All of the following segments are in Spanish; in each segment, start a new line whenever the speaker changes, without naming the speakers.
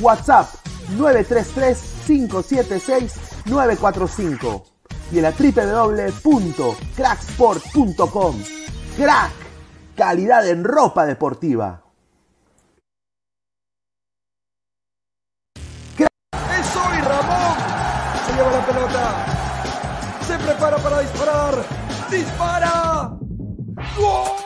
WhatsApp 933-576-945 y en la www.cracksport.com. Crack, calidad en ropa deportiva.
¡Es hoy Ramón! Se lleva la pelota. Se prepara para disparar. ¡Dispara! ¡Gol!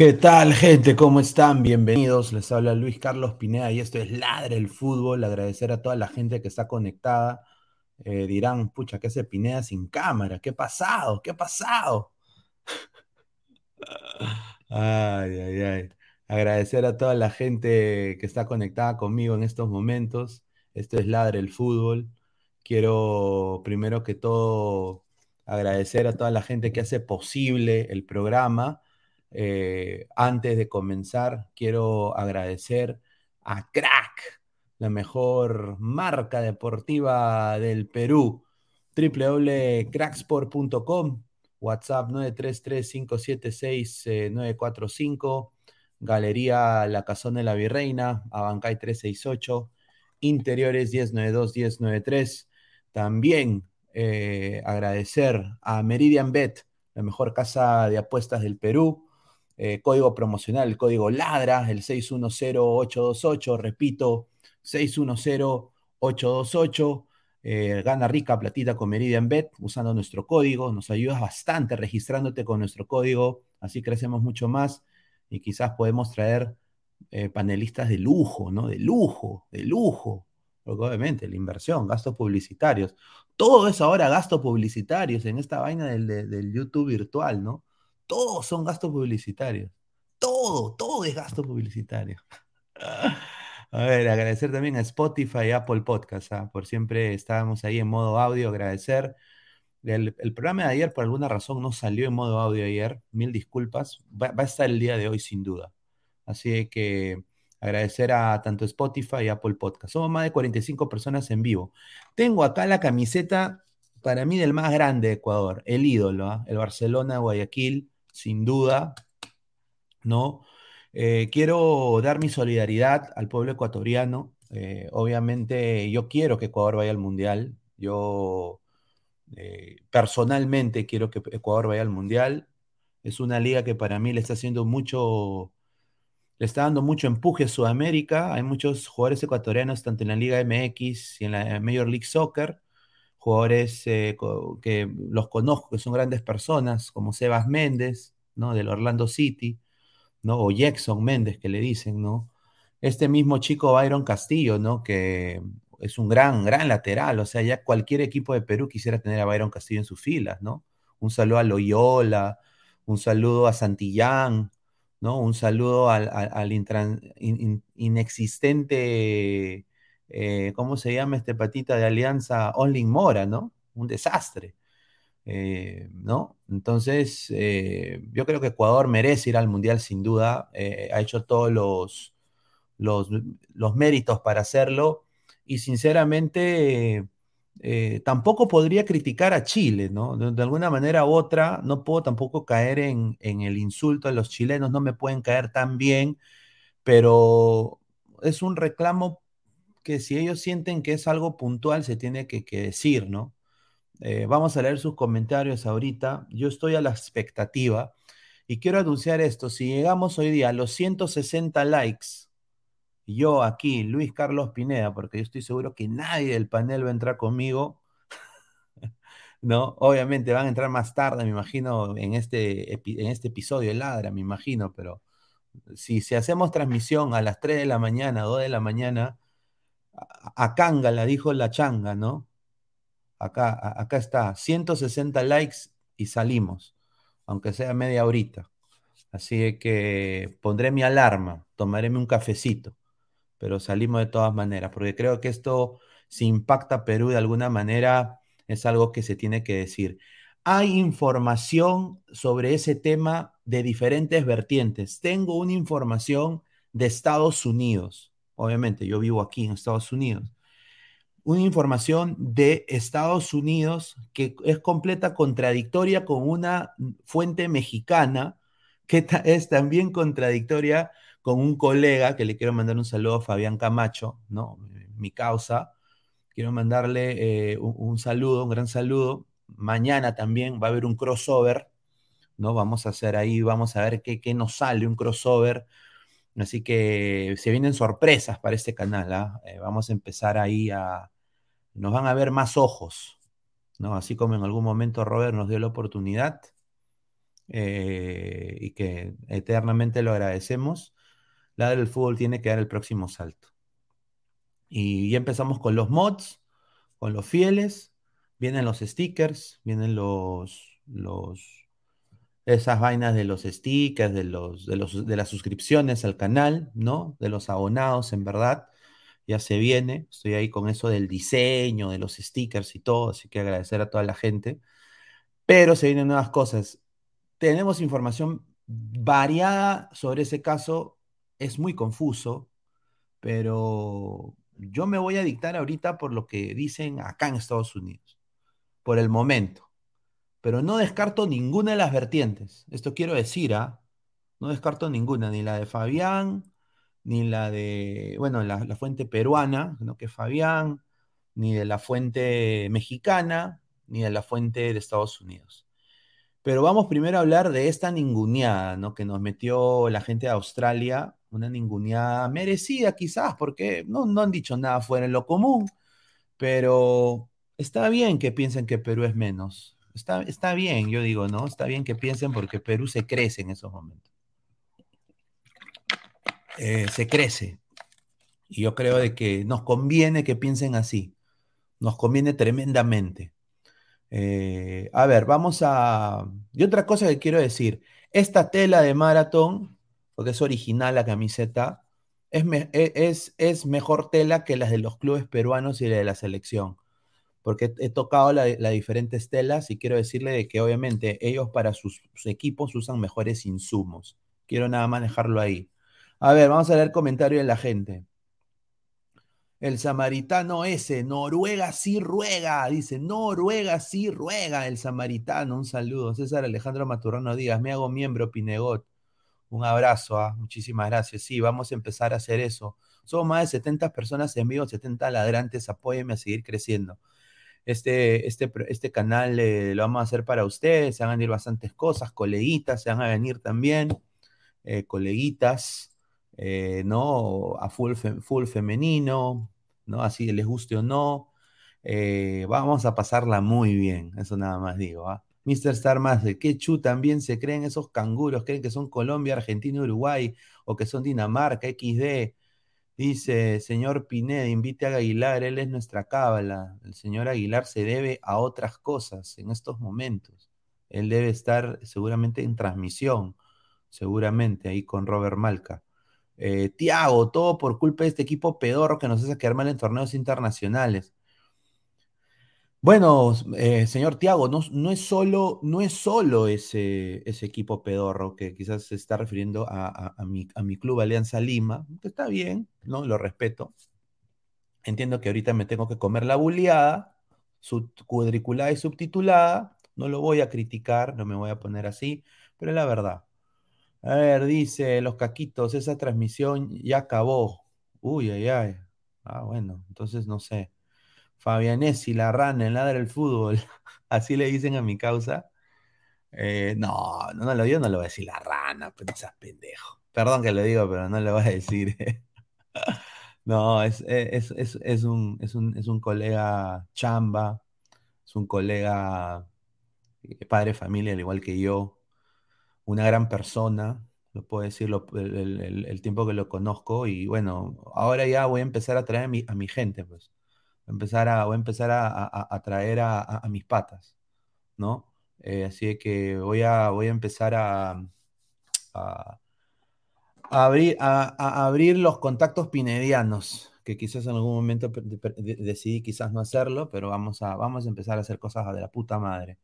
¿Qué tal, gente? ¿Cómo están? Bienvenidos. Les habla Luis Carlos Pineda y esto es Ladre el Fútbol. Agradecer a toda la gente que está conectada. Eh, dirán, pucha, ¿qué hace Pineda sin cámara? ¿Qué ha pasado? ¿Qué ha pasado? ay, ay, ay. Agradecer a toda la gente que está conectada conmigo en estos momentos. Esto es Ladre el Fútbol. Quiero primero que todo agradecer a toda la gente que hace posible el programa eh, antes de comenzar, quiero agradecer a Crack, la mejor marca deportiva del Perú, www.cracksport.com, WhatsApp 933-576-945, Galería La Cazón de la Virreina, Abancay 368, Interiores 1092-1093. También eh, agradecer a Meridian Bet, la mejor casa de apuestas del Perú, eh, código promocional, el código LADRA, el 610828, repito, 610828. Eh, gana rica platita con Meridian Bet usando nuestro código. Nos ayudas bastante registrándote con nuestro código. Así crecemos mucho más y quizás podemos traer eh, panelistas de lujo, ¿no? De lujo, de lujo. Porque obviamente la inversión, gastos publicitarios. Todo es ahora gastos publicitarios en esta vaina del, del YouTube virtual, ¿no? Todos son gastos publicitarios. Todo, todo es gasto publicitario. A ver, agradecer también a Spotify y Apple Podcast, ¿ah? por siempre estábamos ahí en modo audio, agradecer. El, programa de ayer por alguna razón no salió en modo audio ayer, mil disculpas, va, a estar el día de hoy sin duda. Así que agradecer a tanto Spotify y Apple Podcast. Somos más de 45 personas en vivo. Tengo acá la camiseta para mí del más grande de Ecuador, el ídolo, ¿ah? el Barcelona Guayaquil sin duda, ¿no? Eh, quiero dar mi solidaridad al pueblo ecuatoriano. Eh, obviamente yo quiero que Ecuador vaya al Mundial. Yo eh, personalmente quiero que Ecuador vaya al Mundial. Es una liga que para mí le está haciendo mucho, le está dando mucho empuje a Sudamérica. Hay muchos jugadores ecuatorianos, tanto en la Liga MX y en la Major League Soccer, jugadores eh, que los conozco, que son grandes personas, como Sebas Méndez, ¿no? Del Orlando City, ¿no? O Jackson Méndez, que le dicen, ¿no? Este mismo chico Byron Castillo, ¿no? Que es un gran, gran lateral, o sea, ya cualquier equipo de Perú quisiera tener a Byron Castillo en sus filas, ¿no? Un saludo a Loyola, un saludo a Santillán, ¿no? Un saludo al, inexistente eh, ¿cómo se llama este patita de alianza? Only Mora, ¿no? Un desastre, eh, ¿no? Entonces, eh, yo creo que Ecuador merece ir al Mundial sin duda, ha hecho todos los, los, méritos para hacerlo y sinceramente... tampoco podría criticar a Chile, ¿no? De, alguna manera u otra, no puedo tampoco caer en, en, el insulto a los chilenos, no me pueden caer tan bien, pero es un reclamo que si ellos sienten que es algo puntual, se tiene que, decir, ¿no? Eh, vamos a leer sus comentarios ahorita. Yo estoy a la expectativa y quiero anunciar esto. Si llegamos hoy día a los 160 likes, yo aquí, Luis Carlos Pineda, porque yo estoy seguro que nadie del panel va a entrar conmigo, ¿no? Obviamente van a entrar más tarde, me imagino, en este, en este episodio Ladra, me imagino, pero si, si hacemos transmisión a las 3 de la mañana, 2 de la mañana, a, Canga la dijo la changa, ¿no? Acá, acá está, 160 likes y salimos, aunque sea media horita. Así que pondré mi alarma, tomaré un cafecito, pero salimos de todas maneras, porque creo que esto, si impacta a Perú de alguna manera, es algo que se tiene que decir. Hay información sobre ese tema de diferentes vertientes. Tengo una información de Estados Unidos. Obviamente, yo vivo aquí en Estados Unidos. Una información de Estados Unidos que es completa contradictoria con una fuente mexicana que es también contradictoria con un colega que le quiero mandar un saludo a Fabián Camacho, ¿no? Mi causa. Quiero mandarle eh, un, saludo, un gran saludo. Mañana también va a haber un crossover, ¿no? Vamos a hacer ahí, vamos a ver qué, qué nos sale, un crossover. Así que se vienen sorpresas para este canal, ¿ah? eh, vamos a empezar ahí a... Nos van a ver más ojos, ¿no? Así como en algún momento Robert nos dio la oportunidad eh, y que eternamente lo agradecemos, la del fútbol tiene que dar el próximo salto. Y ya empezamos con los mods, con los fieles, vienen los stickers, vienen los, los esas vainas de los stickers, de los, de los de las suscripciones al canal, ¿no? De los abonados, en verdad. Ya se viene, estoy ahí con eso del diseño, de los stickers y todo, así que agradecer a toda la gente. Pero se vienen nuevas cosas. Tenemos información variada sobre ese caso, es muy confuso, pero yo me voy a dictar ahorita por lo que dicen acá en Estados Unidos, por el momento. Pero no descarto ninguna de las vertientes. Esto quiero decir, ¿ah? No descarto ninguna, ni la de Fabián, ni la de, bueno, la, la fuente peruana, ¿no? que Fabián, ni de la fuente mexicana, ni de la fuente de Estados Unidos. Pero vamos primero a hablar de esta ninguneada. Que nos metió la gente de Australia, una ninguneada merecida quizás, porque no, no han dicho nada fuera de lo común, pero está bien que piensen que Perú es menos. Está, está bien, yo digo, ¿no? Está bien que piensen porque Perú se crece en esos momentos. Eh, se crece. Y yo creo de que nos conviene que piensen así. Nos conviene tremendamente. Eh, a ver, vamos a... Y otra cosa que quiero decir, esta tela de maratón, porque es original la camiseta, es, e, es, es mejor tela que las de los clubes peruanos y la de la selección, porque he tocado las diferentes telas y quiero decirle de que obviamente ellos para sus, equipos usan mejores insumos. Quiero nada más dejarlo ahí. A ver, vamos a leer comentarios de la gente. El samaritano ese, Noruega sí ruega, dice, Noruega sí ruega el samaritano. Un saludo. César Alejandro Maturrano Díaz, me hago miembro, Pinegot. Un abrazo, ¿ah? muchísimas gracias. Sí, vamos a empezar a hacer eso. Somos más de 70 personas en vivo, 70 ladrantes, apóyenme a seguir creciendo. Este, este, este canal eh, lo vamos a hacer para ustedes, se van a venir bastantes cosas, coleguitas, se van a venir también, eh, coleguitas. Eh, ¿no? A full, full femenino, ¿no? Así les guste o no. Vamos a pasarla muy bien, eso nada más digo. ¿ah? Mr. Star Master, ¿qué chu también se creen esos canguros? ¿Creen que son Colombia, Argentina, Uruguay o que son Dinamarca, XD? Dice, señor Pineda, invite a Aguilar, él es nuestra cábala. El señor Aguilar se debe a otras cosas en estos momentos. Él debe estar seguramente en transmisión, seguramente ahí con Robert Malca. Eh, Tiago, todo por culpa de este equipo pedorro que nos hace quedar mal en torneos internacionales. Bueno, eh, señor Tiago, no, es solo, no es solo ese, ese, equipo pedorro que quizás se está refiriendo a, mi, a, mi, club Alianza Lima, que está bien, ¿no? Lo respeto. Entiendo que ahorita me tengo que comer la buleada, cuadriculada y subtitulada. No lo voy a criticar, no me voy a poner así, pero es la verdad. A ver, dice los caquitos, esa transmisión ya acabó. Uy, ay, ay. Ah, bueno, entonces no sé. Fabianesi, la rana, el ladra del fútbol. Así le dicen a mi causa. Eh, no, no, no lo yo no lo voy a decir la rana, pero seas pendejo. Perdón que lo digo, pero no le voy a decir. no, es, es, es, un, es, un, es un colega chamba, es un colega, eh, padre de familia, al igual que yo, una gran persona, lo puedo decir el, tiempo que lo conozco, y bueno, ahora ya voy a empezar a traer mi, a mi gente, pues. Voy a empezar a, voy a, empezar a, traer a, mis patas, ¿no? Eh, así que voy a, voy a empezar a, abrir, a, abrir los contactos pinedianos, que quizás en algún momento decidí quizás no hacerlo, pero vamos a, vamos a empezar a hacer cosas de la puta madre.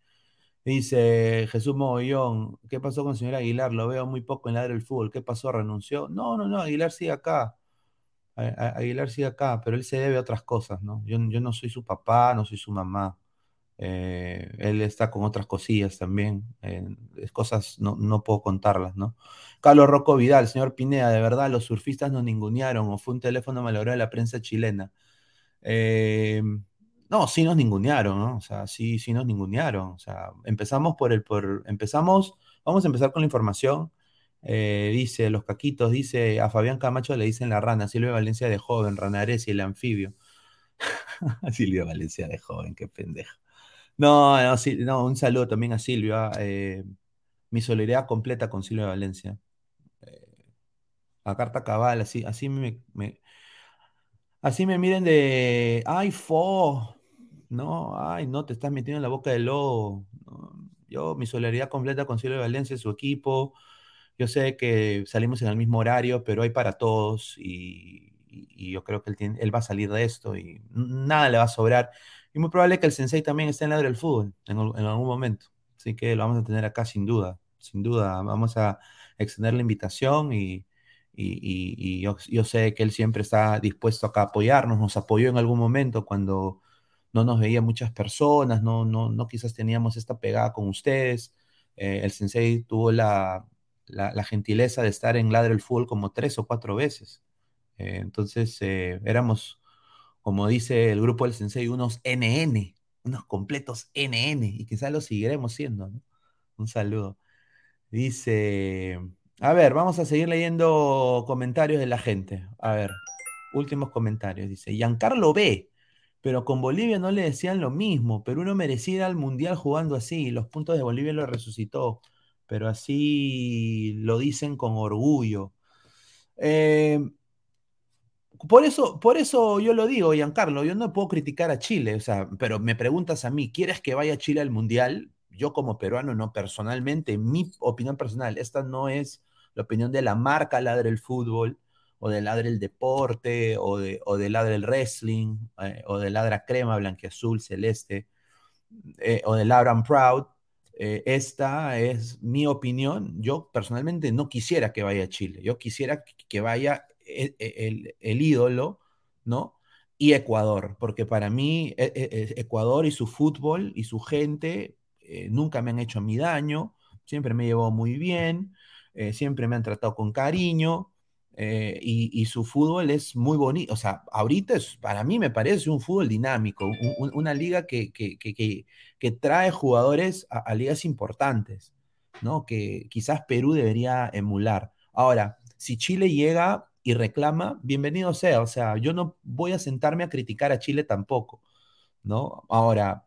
Dice Jesús Mogollón, ¿qué pasó con el señor Aguilar? Lo veo muy poco en la del fútbol. ¿Qué pasó? ¿Renunció? No, no, no, Aguilar sigue acá. Aguilar sigue acá, pero él se debe a otras cosas, ¿no? Yo, yo no soy su papá, no soy su mamá. Eh, él está con otras cosillas también. cosas no, no puedo contarlas, ¿no? Carlos Rocco Vidal, señor Pineda, de verdad, los surfistas nos ningunearon o fue un teléfono malogrado de la prensa chilena. Eh, no, sí nos ningunearon, ¿no? O sea, sí, sí nos ningunearon. O sea, empezamos por el, por, empezamos, vamos a empezar con la información. Eh, dice, los caquitos, dice, a Fabián Camacho le dicen la rana, Silvia Valencia de joven, Ranares y el anfibio. Silvia Valencia de joven, qué pendejo. No, no, sí, no, un saludo también a Silvia. Eh, mi solidaridad completa con Silvia Valencia. Eh, a carta cabal, así, así me, así me miren de, ay, fo, no, ay, no, te estás metiendo en la boca del lobo. Yo, mi solidaridad completa con Silvia Valencia, su equipo. Yo sé que salimos en el mismo horario, pero hay para todos y, yo creo que él, él va a salir de esto y nada le va a sobrar. Y muy probable que el Sensei también esté en la del fútbol en, algún momento. Así que lo vamos a tener acá sin duda. Sin duda. Vamos a extender la invitación y, yo, sé que él siempre está dispuesto acá a apoyarnos. Nos apoyó en algún momento cuando no nos veía muchas personas, no, no, no quizás teníamos esta pegada con ustedes. Eh, el Sensei tuvo la, gentileza de estar en Ladre el Fútbol como tres o cuatro veces. Eh, entonces eh, éramos como dice el grupo del Sensei, unos NN, unos completos NN, y quizás lo seguiremos siendo, ¿no? Un saludo. Dice, a ver, vamos a seguir leyendo comentarios de la gente. A ver, últimos comentarios. Dice, Giancarlo B, pero con Bolivia no le decían lo mismo. Perú no merecía ir al Mundial jugando así. Los puntos de Bolivia lo resucitó, pero así lo dicen con orgullo. Eh, por eso, por eso yo lo digo, Giancarlo, yo no puedo criticar a Chile, o sea, pero me preguntas a mí, ¿quieres que vaya Chile al Mundial? Yo como peruano, no, personalmente, mi opinión personal, esta no es la opinión de la marca Ladre el Fútbol, o de Ladre el Deporte, o de, o de Ladre el Wrestling, eh, o de Ladra Crema, Blanquiazul, Celeste, eh, o de Ladra Proud. Eh, esta es mi opinión. Yo personalmente no quisiera que vaya a Chile. Yo quisiera que vaya e, e, el, ídolo, ¿no? Y Ecuador, porque para mí e, Ecuador y su fútbol y su gente eh, nunca me han hecho mi daño, siempre me llevado muy bien, eh, siempre me han tratado con cariño. Eh, y, su fútbol es muy bonito, o sea, ahorita es, para mí me parece un fútbol dinámico, una liga que, que, trae jugadores a, a, ligas importantes, ¿no? Que quizás Perú debería emular. Ahora, si Chile llega y reclama, bienvenido sea. O sea, yo no voy a sentarme a criticar a Chile tampoco, ¿no? Ahora,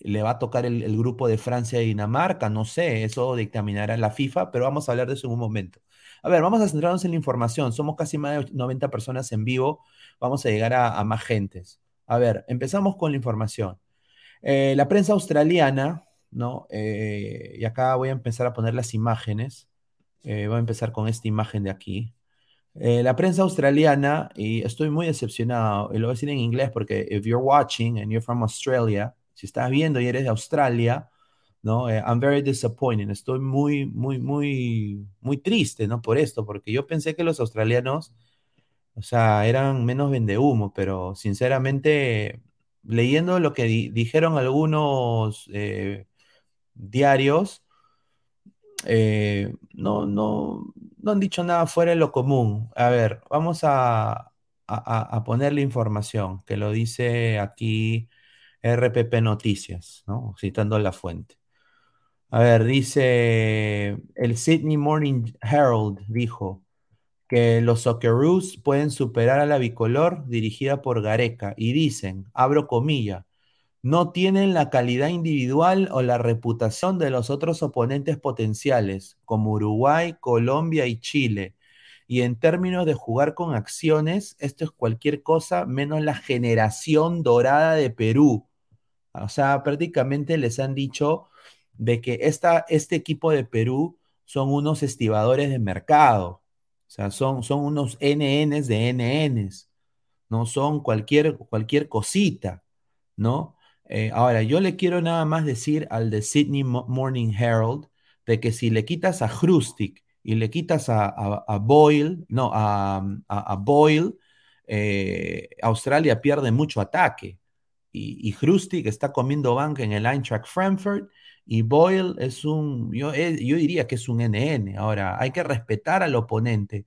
le va a tocar el, grupo de Francia y Dinamarca, no sé, eso dictaminará la FIFA, pero vamos a hablar de eso en un momento. A ver, vamos a centrarnos en la información. Somos casi más de 90 personas en vivo, vamos a llegar a, más gentes. A ver, empezamos con la información. Eh, la prensa australiana, ¿no? Eh, y acá voy a empezar a poner las imágenes. Eh, voy a empezar con esta imagen de aquí. Eh, la prensa australiana, y estoy muy decepcionado, y lo voy a decir en inglés porque if you're watching and you're from Australia, si estás viendo y eres de Australia, ¿no? Eh, I'm very disappointed. Estoy muy, muy, muy, muy triste, ¿no? Por esto, porque yo pensé que los australianos, o sea, eran menos vendehumo, pero sinceramente, leyendo lo que dijeron algunos eh, diarios, no, no, no han dicho nada fuera de lo común. A ver, vamos a, poner la información que lo dice aquí RPP Noticias, ¿no? citando la fuente. A ver, dice el Sydney Morning Herald dijo que los Socceroos pueden superar a la bicolor dirigida por Gareca y dicen, abro comilla, no tienen la calidad individual o la reputación de los otros oponentes potenciales, como Uruguay, Colombia y Chile. Y en términos de jugar con acciones, esto es cualquier cosa menos la generación dorada de Perú. O sea, prácticamente les han dicho de que esta, este equipo de Perú son unos estibadores de mercado. O sea, son, son unos NNs de NNs. No son cualquier, cualquier cosita, ¿no? Eh, ahora, yo le quiero nada más decir al de Sydney Morning Herald de que si le quitas a Hrustic y le quitas a, Boyle, no, a, Boyle, eh, Australia pierde mucho ataque. Y, y está comiendo banca en el Eintracht Frankfurt y Boyle es un, yo, eh, yo diría que es un NN. Ahora, hay que respetar al oponente.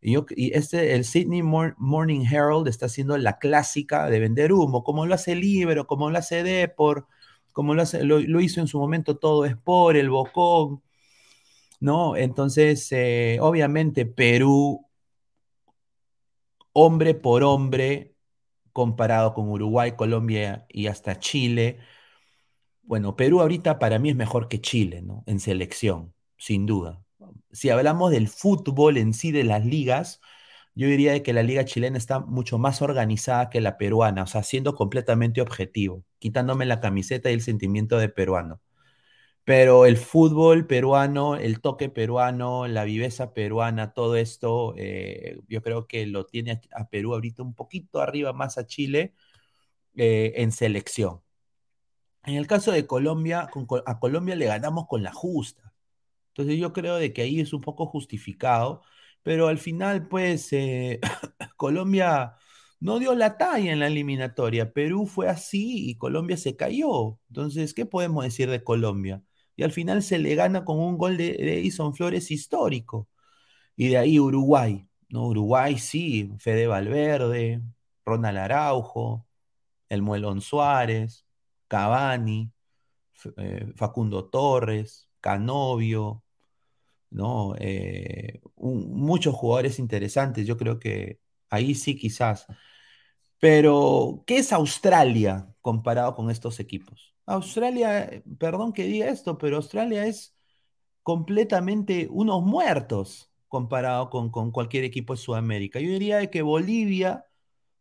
Y, este, el Sydney Morning Herald está haciendo la clásica de vender humo, como lo hace Libero, como lo hace Depor, como lo, hace, lo, hizo en su momento todo Sport, el Bocón, ¿no? Entonces, eh, obviamente, Perú, hombre por hombre, comparado con Uruguay, Colombia y hasta Chile. Bueno, Perú ahorita para mí es mejor que Chile, ¿no? En selección, sin duda si hablamos del fútbol en sí de las ligas, yo diría que la liga chilena está mucho más organizada que la peruana, o sea, siendo completamente objetivo, quitándome la camiseta y el sentimiento de peruano. Pero el fútbol peruano, el toque peruano, la viveza peruana, todo esto, eh, yo creo que lo tiene a, Perú ahorita un poquito arriba más a Chile eh, en selección. En el caso de Colombia, a Colombia le ganamos con la justa. Entonces yo creo de que ahí es un poco justificado, pero al final pues eh, Colombia no dio la talla en la eliminatoria, Perú fue así y Colombia se cayó. Entonces, ¿qué podemos decir de Colombia? Y al final se le gana con un gol de, Edison Flores histórico. Y de ahí Uruguay, ¿no? Uruguay sí, Fede Valverde, Ronald Araujo, El Muelón Suárez, Cavani, eh, Facundo Torres, Canovio, ¿no? Eh, muchos jugadores interesantes, yo creo que ahí sí quizás. Pero, ¿qué es Australia comparado con estos equipos? Australia, perdón que diga esto, pero Australia es completamente unos muertos comparado con, con cualquier equipo de Sudamérica. Yo diría que Bolivia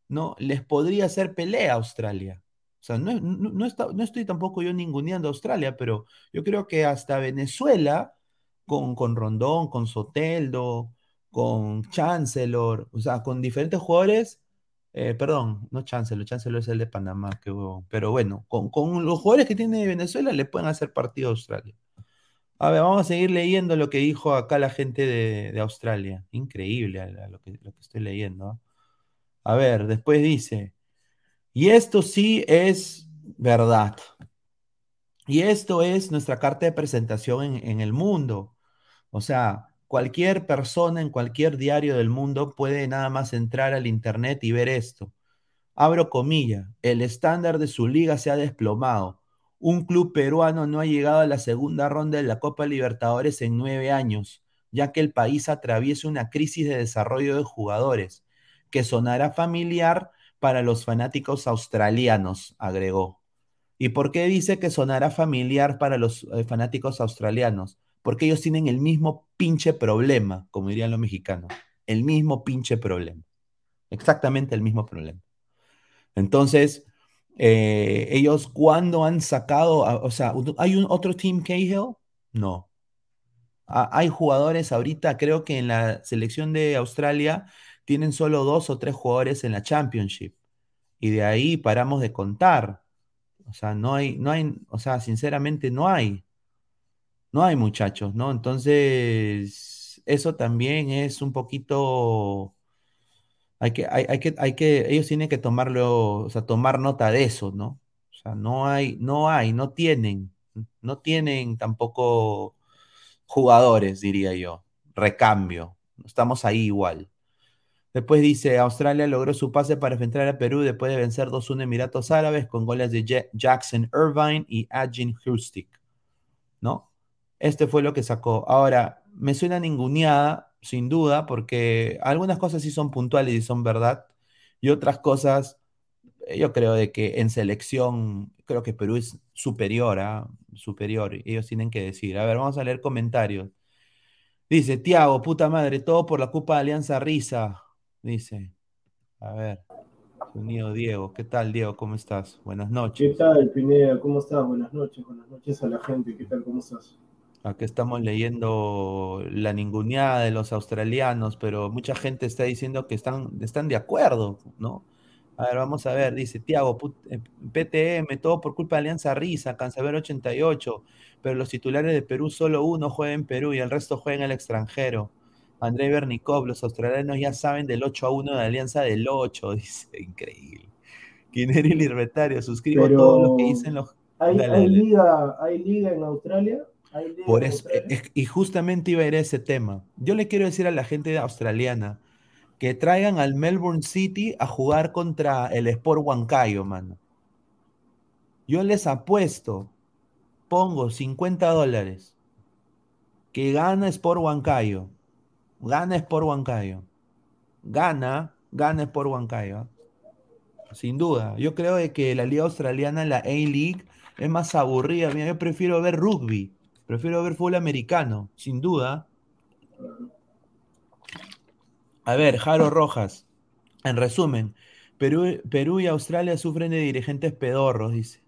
¿no? les podría hacer pelea a Australia. Sea, no, no, no estoy tampoco yo ninguneando a Australia, pero yo creo que hasta Venezuela con, Rondón, con Soteldo, con Chancellor, o sea, con diferentes jugadores. Eh, perdón, no Chancellor, Chancellor es el de Panamá, que pero bueno, con, los jugadores que tiene Venezuela le pueden hacer partido a Australia. A ver, vamos a seguir leyendo lo que dijo acá la gente de, Australia. Increíble lo, que, lo que estoy leyendo. ¿ah? A ver, después dice, y esto sí es verdad. Y esto es nuestra carta de presentación en el mundo. O sea, cualquier persona en cualquier diario del mundo puede nada más entrar al Internet y ver esto. Abro comilla, el estándar de su liga se ha desplomado. Un club peruano no ha llegado a la segunda ronda de la Copa Libertadores en nueve años, ya que el país atraviesa una crisis de desarrollo de jugadores, que sonará familiar para los fanáticos australianos, agregó. ¿Y por qué dice que sonará familiar para los eh, fanáticos australianos? porque ellos tienen el mismo pinche problema, como dirían los mexicanos, el mismo pinche problema, exactamente el mismo problema. Entonces, eh, ellos cuando han sacado, o sea, ¿hay un otro Team Cahill? No. hay jugadores ahorita, creo que en la selección de Australia tienen solo dos o tres jugadores en la Championship. Y de ahí paramos de contar. O sea, no hay, no hay, o sea, sinceramente no hay no hay muchachos, ¿no? Entonces, eso también es un poquito, hay que, hay, que, hay que, ellos tienen que tomarlo, o sea, tomar nota de eso, ¿no? O sea, no hay, no hay, no tienen, no tienen tampoco jugadores, diría yo, recambio, estamos ahí igual. Después dice, Australia logró su pase para enfrentar a Perú después de vencer 2-1 Emiratos Árabes con goles de Jackson Irvine y Ajin Hustik, ¿no? Este fue lo que sacó. Ahora, me suena ninguneada, sin duda, porque algunas cosas sí son puntuales y son verdad, y otras cosas yo creo de que en selección, creo que Perú es superior, ¿ah? Superior. Ellos tienen que decir. A ver, vamos a leer comentarios. Dice, Tiago, puta madre, todo por la Copa de Alianza Risa. Dice. A ver. Unido Diego. ¿Qué tal, Diego? ¿Cómo estás? Buenas noches.
¿Qué tal, Pineda? ¿Cómo estás? Buenas noches. Buenas noches a la gente. ¿Qué tal? ¿Cómo estás?
Aquí estamos leyendo la ninguneada de los australianos, pero mucha gente está diciendo que están, están de acuerdo, ¿no? A ver, vamos a ver, dice Tiago, PTM, eh, todo por culpa de Alianza Risa, Cansaber 88, pero los titulares de Perú, solo uno juega en Perú y el resto juega en el extranjero. André Bernikov, los australianos ya saben del 8 a 1 de Alianza del 8, dice, increíble. Quineri Lirbetario, suscribo todo lo que dicen los...
¿Hay, liga, ¿Hay liga en Australia?
Por eso, y justamente iba a ir a ese tema. Yo le quiero decir a la gente australiana, que traigan al Melbourne City a jugar contra el Sport Huancayo, mano. Yo les apuesto, pongo 50 dólares, que gana Sport Huancayo. Gana Sport Huancayo. Gana, gana Sport Huancayo. Sin duda. Yo creo que la Liga Australiana, la A-League, es más aburrida. yo prefiero ver rugby. Prefiero ver fútbol americano, sin duda. A ver, Jaro Rojas. En resumen, Perú, Perú y Australia sufren de dirigentes pedorros, dice.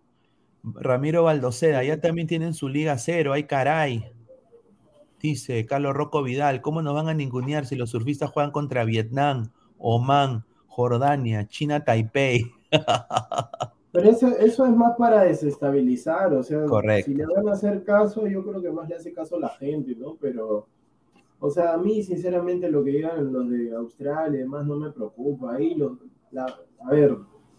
Ramiro Baldoceda, ya también tienen su Liga Cero, ay caray. Dice Carlos Rocco Vidal, ¿cómo nos van a ningunear si los surfistas juegan contra Vietnam, Oman, Jordania, China, Taipei?
Pero eso, eso es más para desestabilizar, o sea,
Correcto.
si le van a hacer caso, yo creo que más le hace caso a la gente, ¿no? Pero o sea, a mí, sinceramente, lo que digan los de Australia y demás no me preocupa. Ahí, los, a ver,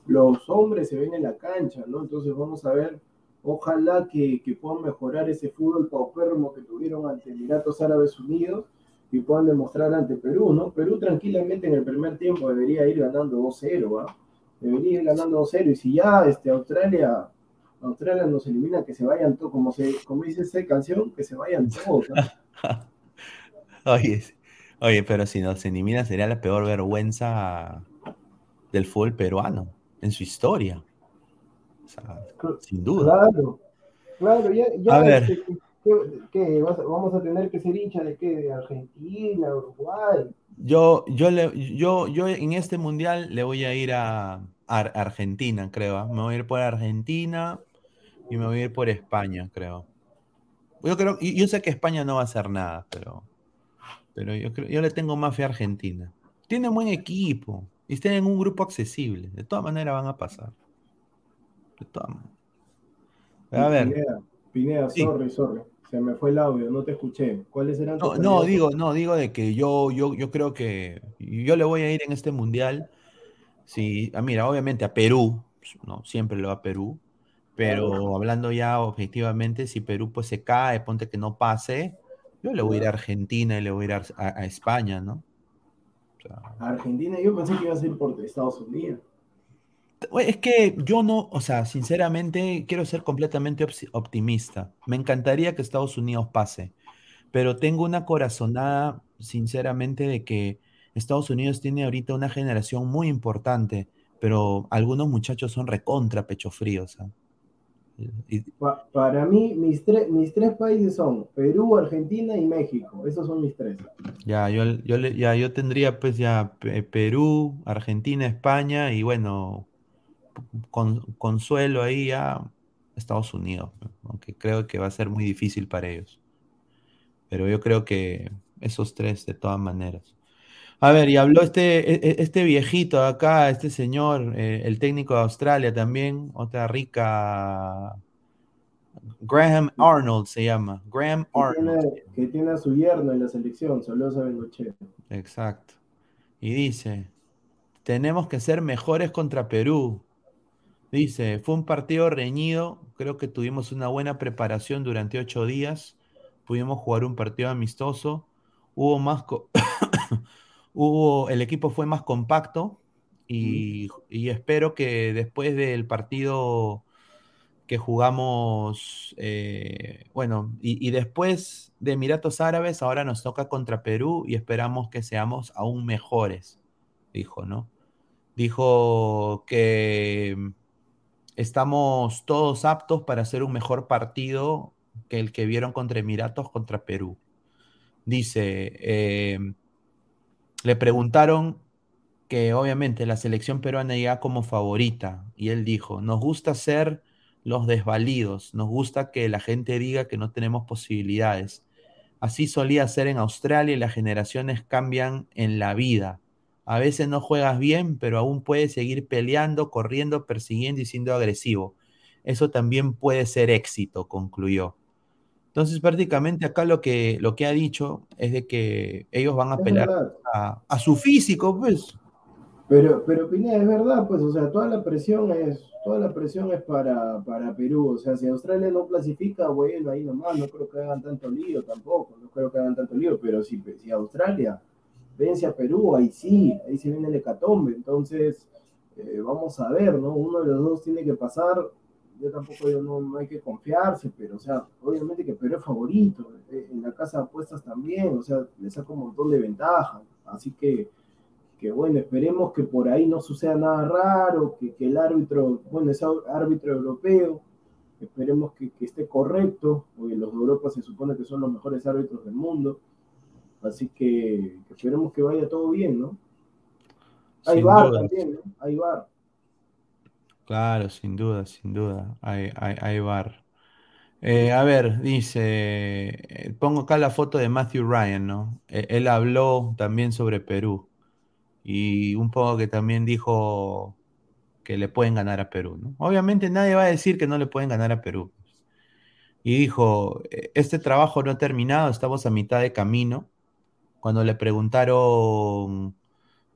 los hombres se ven en la cancha, ¿no? Entonces vamos a ver, ojalá que, puedan mejorar ese fútbol paupérrimo que tuvieron ante Emiratos Árabes Unidos y puedan demostrar ante Perú, ¿no? Perú tranquilamente en el primer tiempo debería ir ganando 2-0, ¿ah? Debería ir ganando 2-0 y si ya este, Australia, Australia nos elimina, que se vayan todos, como, se, como dice esa canción, que se vayan todos.
Oye, oye, pero si nos elimina sería la peor vergüenza del fútbol peruano en su historia. Sin duda.
Claro, claro, ya, a ver. Este, vamos a tener que ser hincha de qué? De Argentina, Uruguay.
Yo, yo, le, yo, yo en este mundial le voy a ir a, Argentina, creo. ¿ah? Me voy a ir por Argentina y me voy a ir por España, creo. Yo creo, yo sé que España no va a hacer nada, pero pero yo, creo, yo le tengo más fe a Argentina. Tienen buen equipo y están en un grupo accesible. De todas maneras van a pasar.
A ver. Pineda, sorry, sorry. Se me fue el audio, no te escuché. ¿Cuáles eran
tus No, no digo, no, digo de que yo, yo, yo creo que yo le voy a ir en este mundial. Sí, ah, mira, obviamente a Perú, no, siempre le va a Perú, pero hablando ya objetivamente, si Perú pues se cae, ponte que no pase, yo le voy a ir a Argentina y le voy a ir a, España, ¿no?
Argentina, yo pensé que iba a ser por Estados Unidos.
Es que yo no, o sea, sinceramente quiero ser completamente optimista. Me encantaría que Estados Unidos pase, pero tengo una corazonada, sinceramente, de que Estados Unidos tiene ahorita una generación muy importante, pero algunos muchachos son recontra pecho frío,
para mí, mis, mis tres países son Perú, Argentina y México. Esos son mis tres.
Ya, yo, yo, ya, yo tendría pues ya Perú, Argentina, España y bueno, con, consuelo ahí ya Estados Unidos, aunque creo que va a ser muy difícil para ellos. Pero yo creo que esos tres de todas maneras. A ver, y habló este, e, e, este viejito acá, este señor, eh, el técnico de Australia también, otra rica. Graham Arnold se llama. Graham Arnold.
que tiene a su yerno en la selección, solo saben
Exacto. Y dice: Tenemos que ser mejores contra Perú. Dice: Fue un partido reñido. Creo que tuvimos una buena preparación durante ocho días. Pudimos jugar un partido amistoso. Hubo más. Hubo, el equipo fue más compacto y, espero que después del partido que jugamos, eh, bueno, y, después de Emiratos Árabes, ahora nos toca contra Perú y esperamos que seamos aún mejores, dijo, ¿no? Dijo que estamos todos aptos para hacer un mejor partido que el que vieron contra Emiratos contra Perú. Dice, eh, le preguntaron que obviamente la selección peruana llega como favorita y él dijo, nos gusta ser los desvalidos, nos gusta que la gente diga que no tenemos posibilidades. Así solía ser en Australia y las generaciones cambian en la vida. A veces no juegas bien, pero aún puedes seguir peleando, corriendo, persiguiendo y siendo agresivo. Eso también puede ser éxito, concluyó. Entonces, prácticamente acá lo que, lo que ha dicho es de que ellos van a pelear a, a, su físico, pues.
Pero, pero Pineda, es verdad, pues, o sea, toda la presión es, toda la presión es para, para Perú. O sea, si Australia no clasifica, bueno, ahí nomás, no creo que hagan tanto lío tampoco, no creo que hagan tanto lío, pero si, si Australia vence a Perú, ahí sí, ahí se viene el hecatombe. Entonces, eh, vamos a ver, ¿no? Uno de los dos tiene que pasar. Yo tampoco digo, no, no hay que confiarse, pero, o sea, obviamente que Perú es favorito. Eh, en la casa de apuestas también, o sea, le saca un montón de ventajas. Así que que bueno, esperemos que por ahí no suceda nada raro, que, que el árbitro, bueno, ese árbitro europeo, esperemos que, que, esté correcto, porque los de Europa se supone que son los mejores árbitros del mundo, así que, esperemos que vaya todo bien, ¿no? Hay bar también, ¿no? Hay bar.
Claro, sin duda, sin duda, hay, hay, hay bar. Eh, a ver, dice, eh, pongo acá la foto de Matthew Ryan, ¿no? Eh, él habló también sobre Perú y un poco que también dijo que le pueden ganar a Perú. ¿no? Obviamente nadie va a decir que no le pueden ganar a Perú. Y dijo, este trabajo no ha terminado, estamos a mitad de camino. Cuando le preguntaron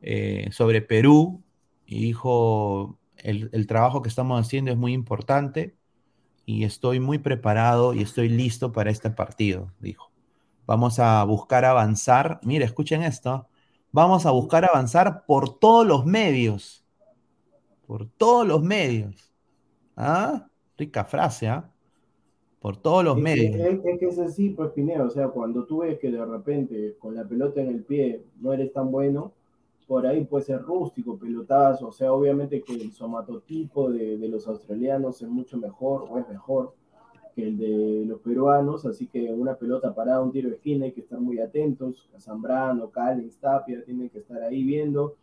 eh, sobre Perú, y dijo, el, trabajo que estamos haciendo es muy importante y estoy muy preparado y estoy listo para este partido, dijo. Vamos a buscar avanzar. Mira, escuchen esto Vamos a buscar avanzar por todos los medios. Por todos los medios. ¿Ah? Rica frase, ¿ah? Por todos los
es
medios.
Que, es, es, que es así, pues Pineo, o sea, cuando tú ves que de repente con la pelota en el pie no eres tan bueno, por ahí puede ser rústico, pelotazo, o sea, obviamente que el somatotipo de, de los australianos es mucho mejor o es mejor que el de los peruanos, así que una pelota parada, un tiro de esquina, hay que estar muy atentos, Zambrano, Callens, Tapia, tienen que estar ahí viendo,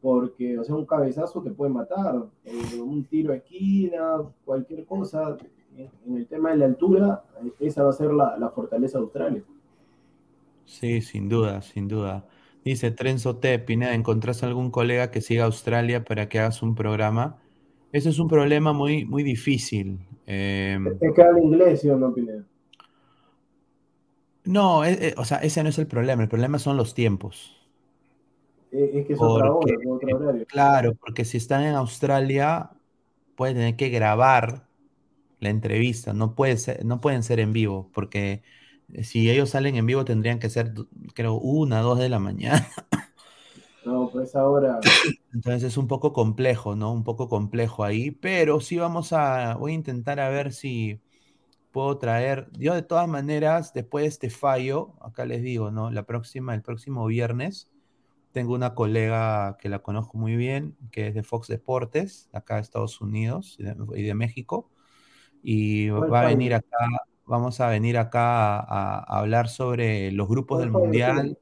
porque, o sea, un cabezazo te puede matar, eh, un tiro de esquina, cualquier cosa, en el tema de la altura, esa va a ser la, la fortaleza de Australia.
Sí, sin duda, sin duda. Dice Trenzo T, Pineda, ¿encontrás algún colega que siga Australia para que hagas un programa? Ese es un problema muy, muy difícil. Eh,
¿Es que habla inglés, ¿sí o no, Pineda?
No, es, es, o sea, ese no es el problema. El problema son los tiempos.
Es que es porque, otra hora, otro horario.
Claro, porque si están en Australia, pueden tener que grabar la entrevista. No, puede ser, no pueden ser en vivo, porque si ellos salen en vivo tendrían que ser, creo, una, dos de la mañana.
No, pues ahora.
Entonces es un poco complejo, ¿no? Un poco complejo ahí, pero sí vamos a, voy a intentar a ver si puedo traer, yo de todas maneras, después de este fallo, acá les digo, ¿no? La próxima, el próximo viernes, tengo una colega que la conozco muy bien, que es de Fox Deportes, acá de Estados Unidos y de, y de México, y va a venir acá, vamos a venir acá a, hablar sobre los grupos del Mundial.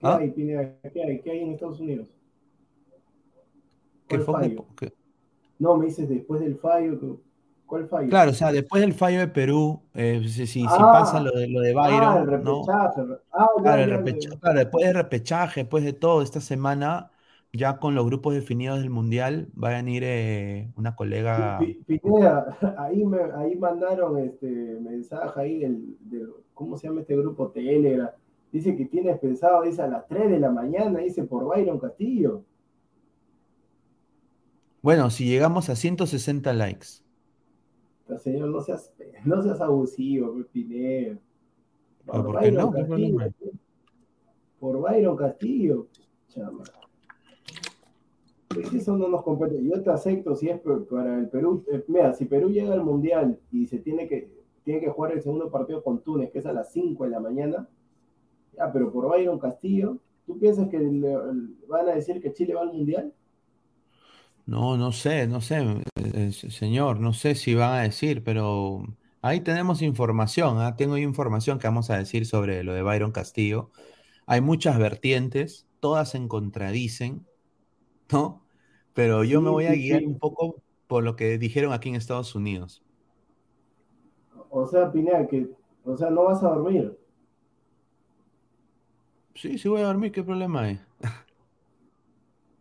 ¿Qué, ¿Ah? hay, Pineda? ¿Qué hay? ¿Qué hay en Estados Unidos?
¿Qué? ¿Qué?
No, me dices después del fallo. ¿Cuál fallo?
Claro, o sea, después del fallo de Perú, eh, si, si, ah, si, pasa lo de, lo de Byron.
Ah, el repechaje.
¿no?
Ah,
claro, el repechaje, claro, después del repechaje, después de todo, esta semana, ya con los grupos definidos del Mundial, va a venir eh, una colega.
Pineda, ahí, me, ahí mandaron este mensaje ahí del, del, ¿cómo se llama este grupo? Telegram Dice que tienes pensado, dice a las 3 de la mañana, dice por Byron Castillo.
Bueno, si llegamos a 160 likes.
Pero señor, no seas, no seas abusivo, Pineda.
Por, ¿Por qué no?
Castillo, por Byron Castillo. Chama. Eso no nos compete. Yo te acepto si es para el Perú. Eh, mira, si Perú llega al Mundial y se tiene que, tiene que jugar el segundo partido con Túnez, que es a las 5 de la mañana, Ah, pero por Byron Castillo, ¿tú piensas que van a decir que Chile va al Mundial?
No, no sé, no sé, eh, señor, no sé si van a decir, pero ahí tenemos información, ¿ah? Tengo información que vamos a decir sobre lo de Byron Castillo. Hay muchas vertientes, todas se contradicen, ¿no? Pero yo me voy a guiar un poco por lo que dijeron aquí en Estados Unidos.
O sea, Pineda, que, o sea, no vas a dormir.
Sí, sí voy a dormir, ¿qué problema hay?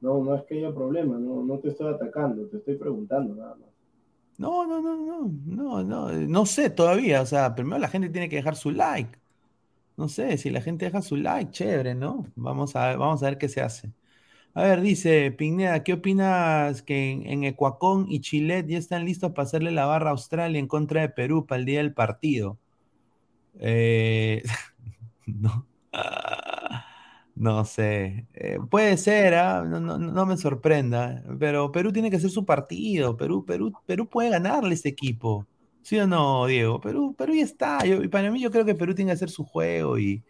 No, no es que haya problema, no, no te estoy atacando, te estoy preguntando nada más.
No, no, no, no, no, no, no sé todavía, o sea, primero la gente tiene que dejar su like. No sé, si la gente deja su like, chévere, ¿no? Vamos a, vamos a ver qué se hace. A ver, dice Pineda, ¿qué opinas que en, Ecuacón y Chile ya están listos para hacerle la barra a Australia en contra de Perú para el día del partido? Eh, no. No sé, eh, puede ser, ¿ah? no, me sorprenda, pero Perú tiene que hacer su partido, Perú, Perú, Perú puede ganarle este equipo, ¿sí o no, Diego? Perú, Perú ya está, y para mí yo creo que Perú tiene que hacer su juego y,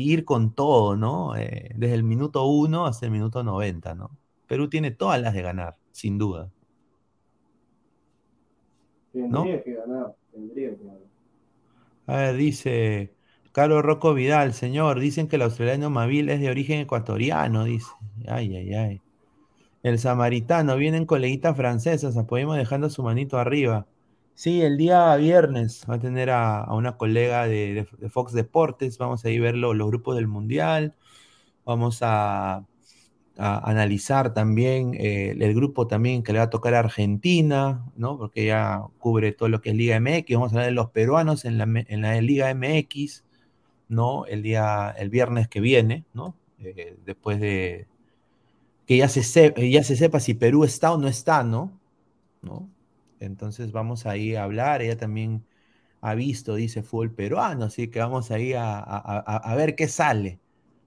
ir con todo, ¿no? Eh, desde el minuto uno hasta el minuto 90, ¿no? Perú tiene todas las de ganar, sin duda.
Tendría que ganar, tendría que ganar. A
ver, dice... Carlos Rocco Vidal, señor, dicen que el australiano Mavil es de origen ecuatoriano, dice. Ay, ay, ay. El samaritano, vienen coleguitas francesas, apoyemos dejando su manito arriba. Sí, el día viernes va a tener a, una colega de, Fox Deportes, vamos a ir a ver los grupos del Mundial, vamos a, analizar también eh, el grupo también que le va a tocar a Argentina, ¿no? Porque ya cubre todo lo que es Liga MX, vamos a hablar de los peruanos en la, en la Liga MX, ¿no? El día, el viernes que viene, ¿no? Eh, después de que ya se, ya se sepa si Perú está o no está, ¿no? ¿no? Entonces vamos ahí a hablar, ella también ha visto, dice, fútbol peruano, así que vamos ahí a, a, ver qué sale.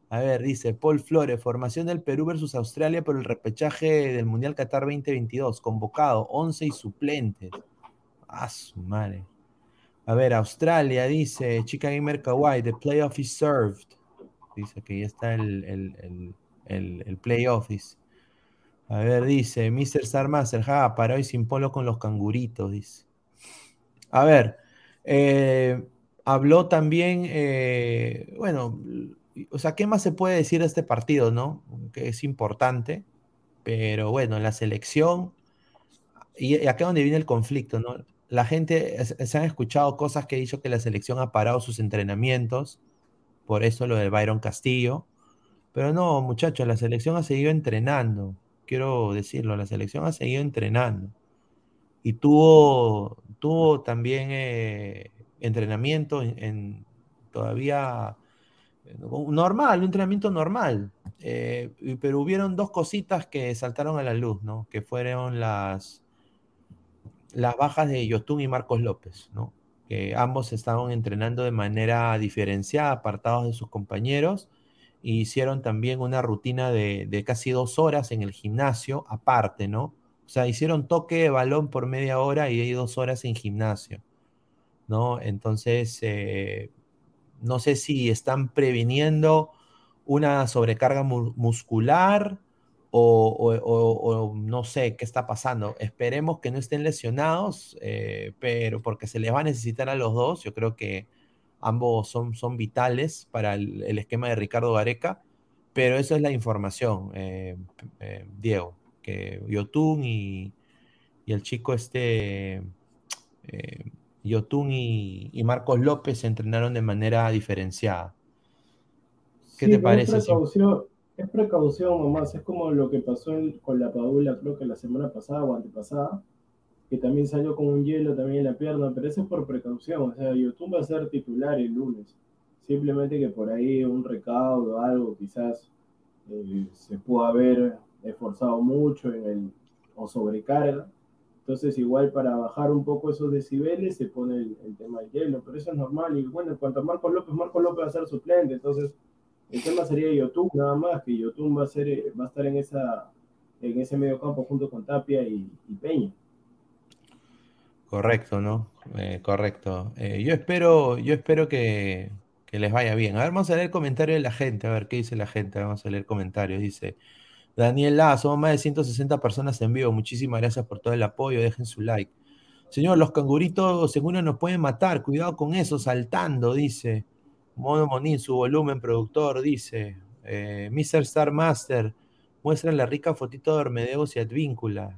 A ver, dice Paul Flores, formación del Perú versus Australia por el repechaje del Mundial Qatar 2022, convocado, 11 y suplentes. Ah, su madre. A ver, Australia dice, Chica Gamer Kawaii, the playoff is served. Dice que ya está el, el, el, el, playoff. A ver, dice, Mr. Sarmaster, ja, para hoy sin polo con los canguritos, dice. A ver, eh, habló también, eh, bueno, o sea, ¿qué más se puede decir de este partido, no? Que es importante, pero bueno, la selección, y, y acá donde viene el conflicto, ¿no? la gente, se han escuchado cosas que he dicho que la selección ha parado sus entrenamientos, por eso lo del Byron Castillo, pero no, muchachos, la selección ha seguido entrenando, quiero decirlo, la selección ha seguido entrenando y tuvo, tuvo también eh, entrenamiento en, todavía normal, un entrenamiento normal, eh, pero hubieron dos cositas que saltaron a la luz, ¿no? Que fueron las las bajas de Yotun y Marcos López, ¿no? Que ambos estaban entrenando de manera diferenciada, apartados de sus compañeros, e hicieron también una rutina de, casi dos horas en el gimnasio, aparte, ¿no? O sea, hicieron toque de balón por media hora y hay dos horas en gimnasio, ¿no? Entonces, eh, no sé si están previniendo una sobrecarga muscular o, no sé qué está pasando. Esperemos que no estén lesionados, eh, pero porque se les va a necesitar a los dos. Yo creo que ambos son, son vitales para el, esquema de Ricardo Gareca, pero eso es la información, eh, eh, Diego, que Yotun y, el chico este, Yotun y, Marcos López se entrenaron de manera diferenciada. ¿Qué te parece?
Es precaución nomás, es como lo que pasó con la Padula, creo que la semana pasada o antepasada, que también salió con un hielo también en la pierna, pero eso es por precaución, o sea, YouTube va a ser titular el lunes, simplemente que por ahí un recaudo, algo quizás eh, se pudo haber esforzado mucho en el, o sobrecarga, entonces igual para bajar un poco esos decibeles se pone el, tema del hielo, pero eso es normal, y bueno, en cuanto a Marco López, Marco López va a ser suplente, entonces el tema sería YouTube nada más, que YouTube va a, ser, va a estar en, esa, en ese medio campo junto con Tapia y, Peña.
Correcto, ¿no? Eh, correcto. Eh, yo espero, yo espero que, les vaya bien. A ver, vamos a leer comentarios de la gente, a ver qué dice la gente. Vamos a leer comentarios. Dice Daniel La, somos más de 160 personas en vivo. Muchísimas gracias por todo el apoyo. Dejen su like. Señor, los canguritos seguro nos pueden matar. Cuidado con eso, saltando, dice. Mono Monín, su volumen productor, dice. Eh, Mr. Star Master, muestra la rica fotito de Ormedeus y Advíncula.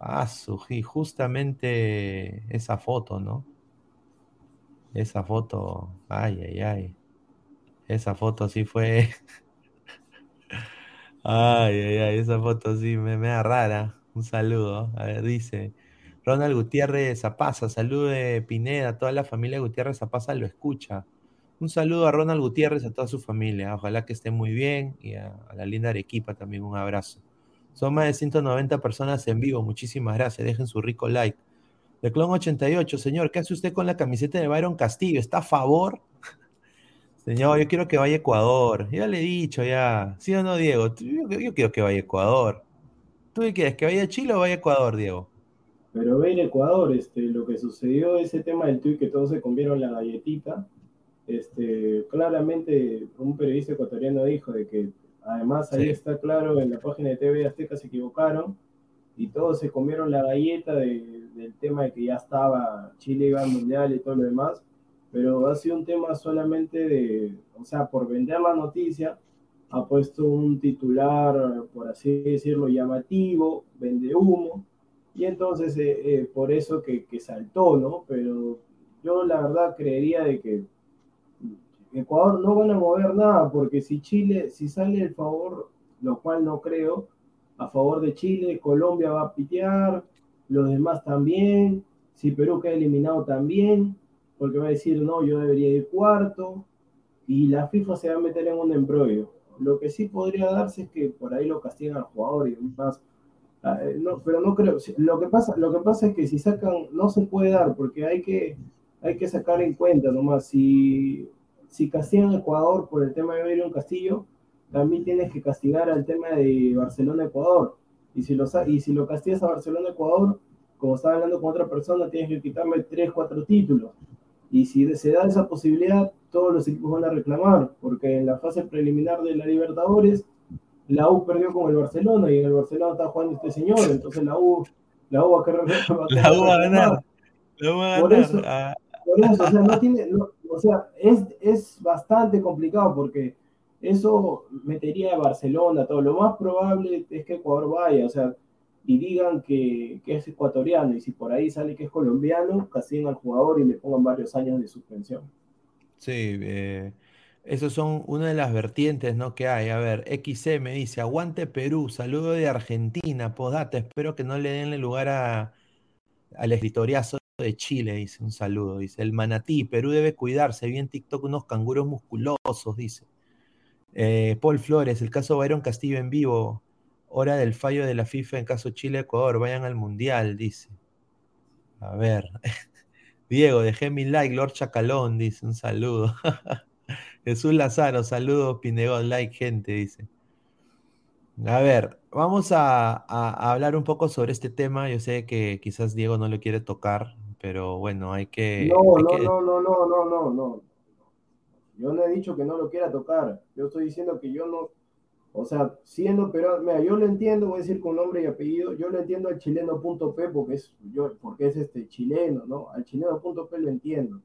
Ah, y justamente esa foto, ¿no? Esa foto, ay, ay, ay. Esa foto sí fue. Ay, ay, ay, esa foto sí me, me da rara. Un saludo. A ver, dice. Ronald Gutiérrez Zapaza, salude Pineda, toda la familia Gutiérrez Zapaza lo escucha. Un saludo a Ronald Gutiérrez, a toda su familia. Ojalá que esté muy bien y a, la linda Arequipa también un abrazo. Son más de 190 personas en vivo. Muchísimas gracias. Dejen su rico like. De Clon 88, señor, ¿qué hace usted con la camiseta de Byron Castillo? ¿Está a favor? Señor, yo quiero que vaya a Ecuador. Ya le he dicho, ya. ¿Sí o no, Diego? Yo, quiero que vaya a Ecuador. ¿Tú qué quieres? ¿Que vaya a Chile o vaya a Ecuador, Diego?
Pero ve en Ecuador, este, lo que sucedió, ese tema del tuit que todos se comieron la galletita, este, claramente un periodista ecuatoriano dijo de que además ahí está claro en la página de TV Azteca se equivocaron y todos se comieron la galleta del tema de que ya estaba Chile iba al mundial y todo lo demás pero ha sido un tema solamente de, o sea, por vender la noticia, ha puesto un titular, por así decirlo, llamativo, vende humo, y entonces eh, eh, por eso que, que, saltó, ¿no? Pero yo la verdad creería de que Ecuador no van a mover nada, porque si Chile, si sale el favor, lo cual no creo, a favor de Chile, Colombia va a pitear, los demás también, si Perú queda eliminado también, porque va a decir, no, yo debería ir cuarto, y la FIFA se va a meter en un embrollo. Lo que sí podría darse es que por ahí lo castigan al jugador y demás. Ah, eh, no, pero no creo. Lo que, pasa, lo que pasa es que si sacan, no se puede dar, porque hay que, hay que sacar en cuenta nomás. Si, si castigan al Ecuador por el tema de un Castillo, también tienes que castigar al tema de Barcelona-Ecuador. Y si, lo, y si lo castigas a Barcelona-Ecuador, como estaba hablando con otra persona, tienes que quitarle 3, 4 títulos. Y si se da esa posibilidad, todos los equipos van a reclamar, porque en la fase preliminar de la Libertadores, la U perdió con el Barcelona y en el Barcelona está jugando este señor, entonces la U, la U va a querer.
la U va a ganar. La U va a
por Eso, ah. por eso, o sea, no tiene, o sea es, es bastante complicado porque eso metería a Barcelona, todo. Lo más probable es que Ecuador vaya, o sea, y digan que, que, es ecuatoriano y si por ahí sale que es colombiano, castiguen al jugador y le pongan varios años de suspensión.
Sí, eh, esos son una de las vertientes ¿no? que hay. A ver, XC me dice, aguante Perú, saludo de Argentina, podata, espero que no le den el lugar a, al escritoriazo de Chile, dice, un saludo, dice, el manatí, Perú debe cuidarse, vi en TikTok unos canguros musculosos, dice. Eh, Paul Flores, el caso Byron Castillo en vivo, Hora del fallo de la FIFA en caso Chile-Ecuador. Vayan al Mundial, dice. A ver. Diego, dejé mi like. Lord Chacalón, dice. Un saludo. Jesús Lazaro, saludos, Pinegón. Like, gente, dice. A ver, vamos a, hablar un poco sobre este tema. Yo sé que quizás Diego no lo quiere tocar, pero bueno, hay que.
No, no, no, no, no, no, no, no. Yo no he dicho que no lo quiera tocar. Yo estoy diciendo que yo no, o sea, siendo pero mira, yo lo entiendo, voy a decir con nombre y apellido, yo lo entiendo al chileno.p porque es, yo, porque es este chileno, ¿no? Al chileno.p lo entiendo.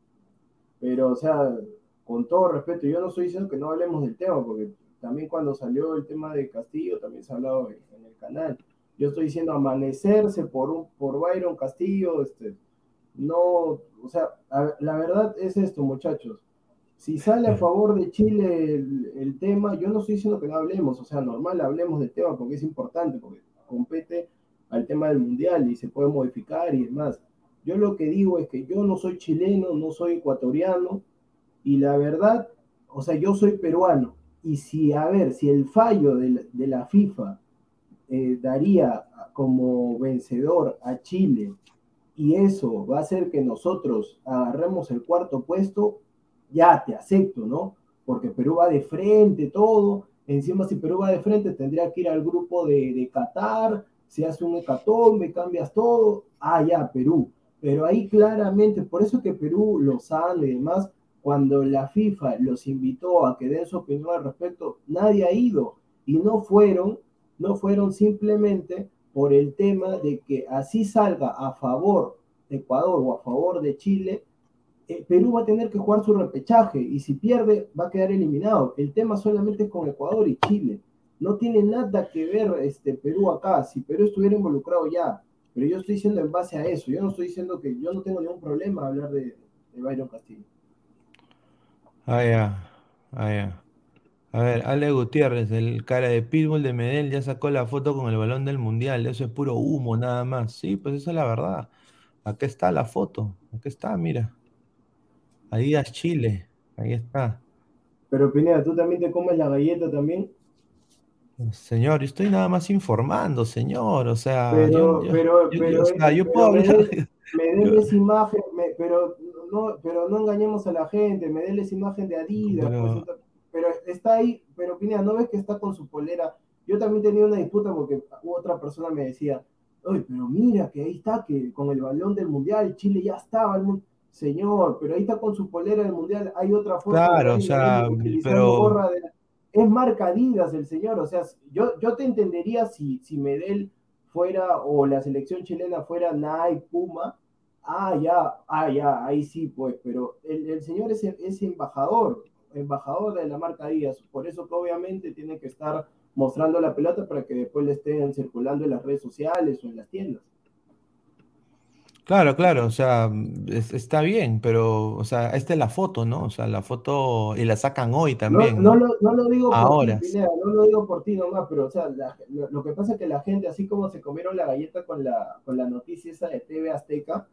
Pero, o sea, con todo respeto, yo no estoy diciendo que no hablemos del tema, porque también cuando salió el tema de Castillo, también se ha hablado en, el canal. Yo estoy diciendo amanecerse por, un, por Byron Castillo, este, no, o sea, la verdad es esto, muchachos. Si sale a favor de Chile el, tema, yo no estoy diciendo que no hablemos, o sea, normal hablemos del tema porque es importante, porque compete al tema del mundial y se puede modificar y demás. Yo lo que digo es que yo no soy chileno, no soy ecuatoriano y la verdad, o sea, yo soy peruano. Y si, a ver, si el fallo de la, FIFA eh, daría como vencedor a Chile y eso va a hacer que nosotros agarremos el cuarto puesto, ya te acepto, ¿no? Porque Perú va de frente, todo. Encima, si Perú va de frente, tendría que ir al grupo de, de Qatar, se hace un hecatombe, cambias todo. Ah, ya, Perú. Pero ahí claramente, por eso que Perú, Lozano y demás, cuando la FIFA los invitó a que den su opinión al respecto, nadie ha ido y no fueron no fueron simplemente por el tema de que así salga a favor de Ecuador o a favor de Chile, eh, Perú va a tener que jugar su repechaje y si pierde va a quedar eliminado. El tema solamente es con Ecuador y Chile. No tiene nada que ver este, Perú acá. Si Perú estuviera involucrado ya, pero yo estoy diciendo en base a eso. Yo no estoy diciendo que yo no tengo ningún problema hablar de, de Castillo.
Ah, ya. Ah, ya. A ver, Ale Gutiérrez, el cara de Pitbull de Medel, ya sacó la foto con el balón del mundial. Eso es puro humo, nada más. Sí, pues esa es la verdad. Aquí está la foto. Aquí está, mira. Adidas Chile. Ahí está.
Pero Pineda, ¿tú también te comes la galleta también?
Señor, yo estoy nada más informando, señor. O sea,
Pero,
yo,
pero,
yo-
pero,
o sea, yo
pero
puedo hablar.
Medel- es imagen, me- pero no, pero no engañemos a la gente, Medel es imagen de Adidas,
Pero-
pues, pero está ahí, pero Pineda, ¿no ves que está con su polera? Yo también tenía una disputa porque otra persona me decía, oye, pero mira que ahí está, que con el balón del Mundial, Chile ya estaba, el mun-". señor, pero ahí está con su polera del Mundial, hay otra foto
Claro,
de
o sea, pero-
gorra de la- Es marca Adidas el señor, o sea, yo, yo te entendería si, si Medel fuera o la selección chilena fuera Nike, Puma, ah, ya, ah, ya, ahí sí, pues, pero el, el señor es, es embajador, embajador de la marca Adidas, por eso que obviamente tiene que estar mostrando la pelota para que después le estén circulando en las redes sociales o en las tiendas.
Claro, claro, o sea, es- está bien, pero, o sea, esta es la foto, ¿no? O sea, la foto, y la sacan hoy también,
no,
¿no?
lo, no lo digo por
Ahora.
ti, Pineda, no lo digo por ti nomás, pero o sea, la- lo, lo que pasa es que la gente, así como se comieron la galleta con la, con la noticia esa de TV Azteca,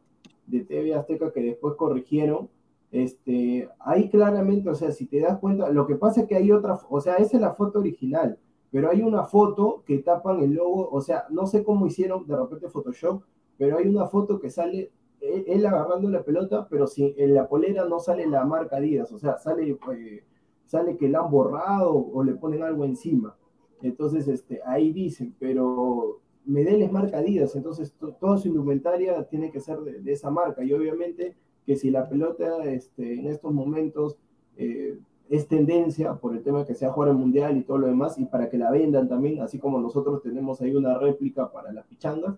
de TV Azteca que después corrigieron, este, ahí claramente, o sea, si te das cuenta, lo que pasa es que hay otra, o sea, esa es la foto original, pero hay una foto que tapan el logo, o sea, no sé cómo hicieron de repente Photoshop, pero hay una foto que sale él, él agarrando la pelota, pero si en la polera no sale la marca Adidas, o sea, sale, eh, sale que la han borrado o le ponen algo encima. Entonces, este, ahí dicen, pero Medel es marca Adidas, entonces to- toda su indumentaria tiene que ser de esa marca. Y obviamente que si la pelota este, en estos momentos eh, es tendencia por el tema que sea jugar el mundial y todo lo demás, y para que la vendan también, así como nosotros tenemos ahí una réplica para las pichangas,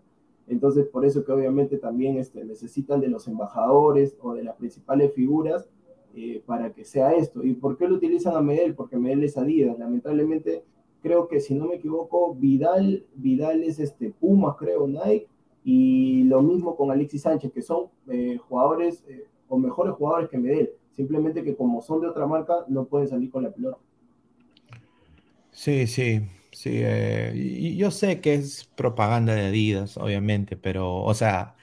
entonces, por eso que obviamente también este, necesitan de los embajadores o de las principales figuras eh, para que sea esto. ¿Y por qué lo utilizan a Medel? Porque Medel es Adidas. Lamentablemente, creo que si no me equivoco, Vidal, Vidal es este, Pumas, creo, Nike, y lo mismo con Alexis Sánchez, que son eh, jugadores eh, o mejores jugadores que Medel. Simplemente que como son de otra marca, no pueden salir con la pelota.
Sí, sí, sí. eh, y yo sé que es propaganda de Adidas, obviamente, pero, o sea,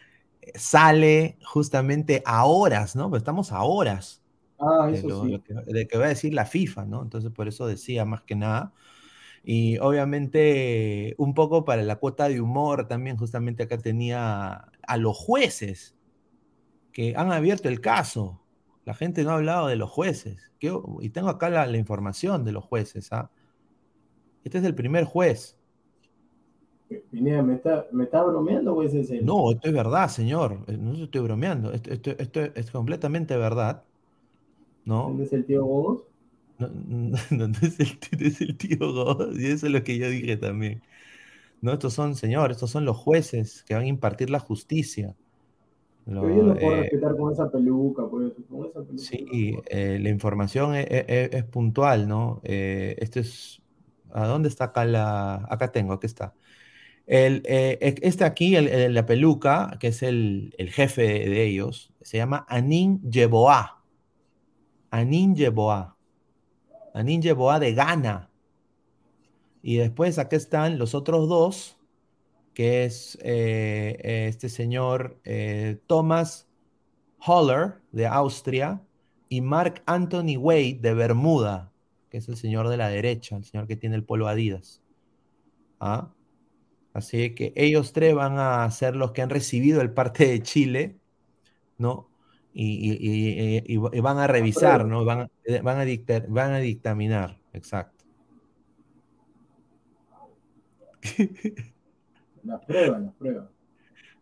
sale justamente a horas, ¿no? Pues estamos a horas
Ah,
de
eso
lo,
sí.
lo que, de que va a decir la FIFA, ¿no? Entonces, por eso decía más que nada. Y obviamente, un poco para la cuota de humor, también justamente acá tenía a los jueces que han abierto el caso. La gente no ha hablado de los jueces. Que- y tengo acá la, la información de los jueces, ¿ah? Este es el primer juez.
Pineda, ¿me está, ¿me está bromeando o es en serio?
No, esto es verdad, señor. Eh, No estoy bromeando. Esto, esto- esto es completamente verdad. ¿No?
¿Dónde es el tío Bobos?
No, no, no, no es el, no es el tío God, y eso es lo que yo dije también. No, estos son, señor, estos son los jueces que van a impartir la justicia. Lo-
Pero yo no puedo
eh,
respetar con esa peluca, por eso, con esa peluca.
sí, eh, la información e- e- e- es, puntual, ¿no? Eh, esto es. ¿A dónde está acá la.? Acá tengo, aquí está. El, eh, este aquí, el, la peluca, que es el, el jefe de ellos, se llama Anin Yeboah. Anin Yeboah. Anin Yeboah de Ghana. Y después acá están los otros dos, que es eh, eh, este señor eh, Thomas Holler de Austria y Mark Anthony Wade de Bermuda, que es el señor de la derecha, el señor que tiene el polo Adidas. ¿Ah? Así que ellos tres van a ser los que han recibido el parte de Chile, ¿no? Y, y- y- y- y- y van a revisar, ¿no? Van, a- eh, van, a dictar- van a dictaminar, exacto.
Las pruebas, las pruebas.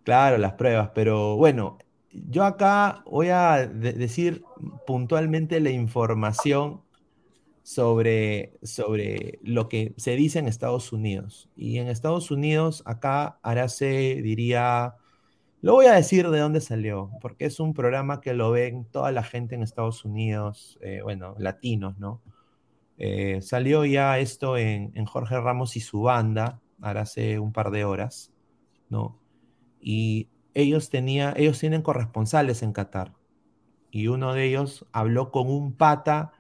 Claro, las pruebas, pero bueno, yo acá voy a de- decir puntualmente la información sobre, sobre lo que se dice en Estados Unidos. Y en Estados Unidos, acá Arase diría, lo voy a decir de dónde salió, porque es un programa que lo ven toda la gente en Estados Unidos, eh, bueno, latinos, ¿no? Eh, salió ya esto en, Jorge Ramos y su banda, ahora hace un par de horas, ¿no? Y ellos, tenía, ellos tienen corresponsales en Qatar. Y uno de ellos habló con un pata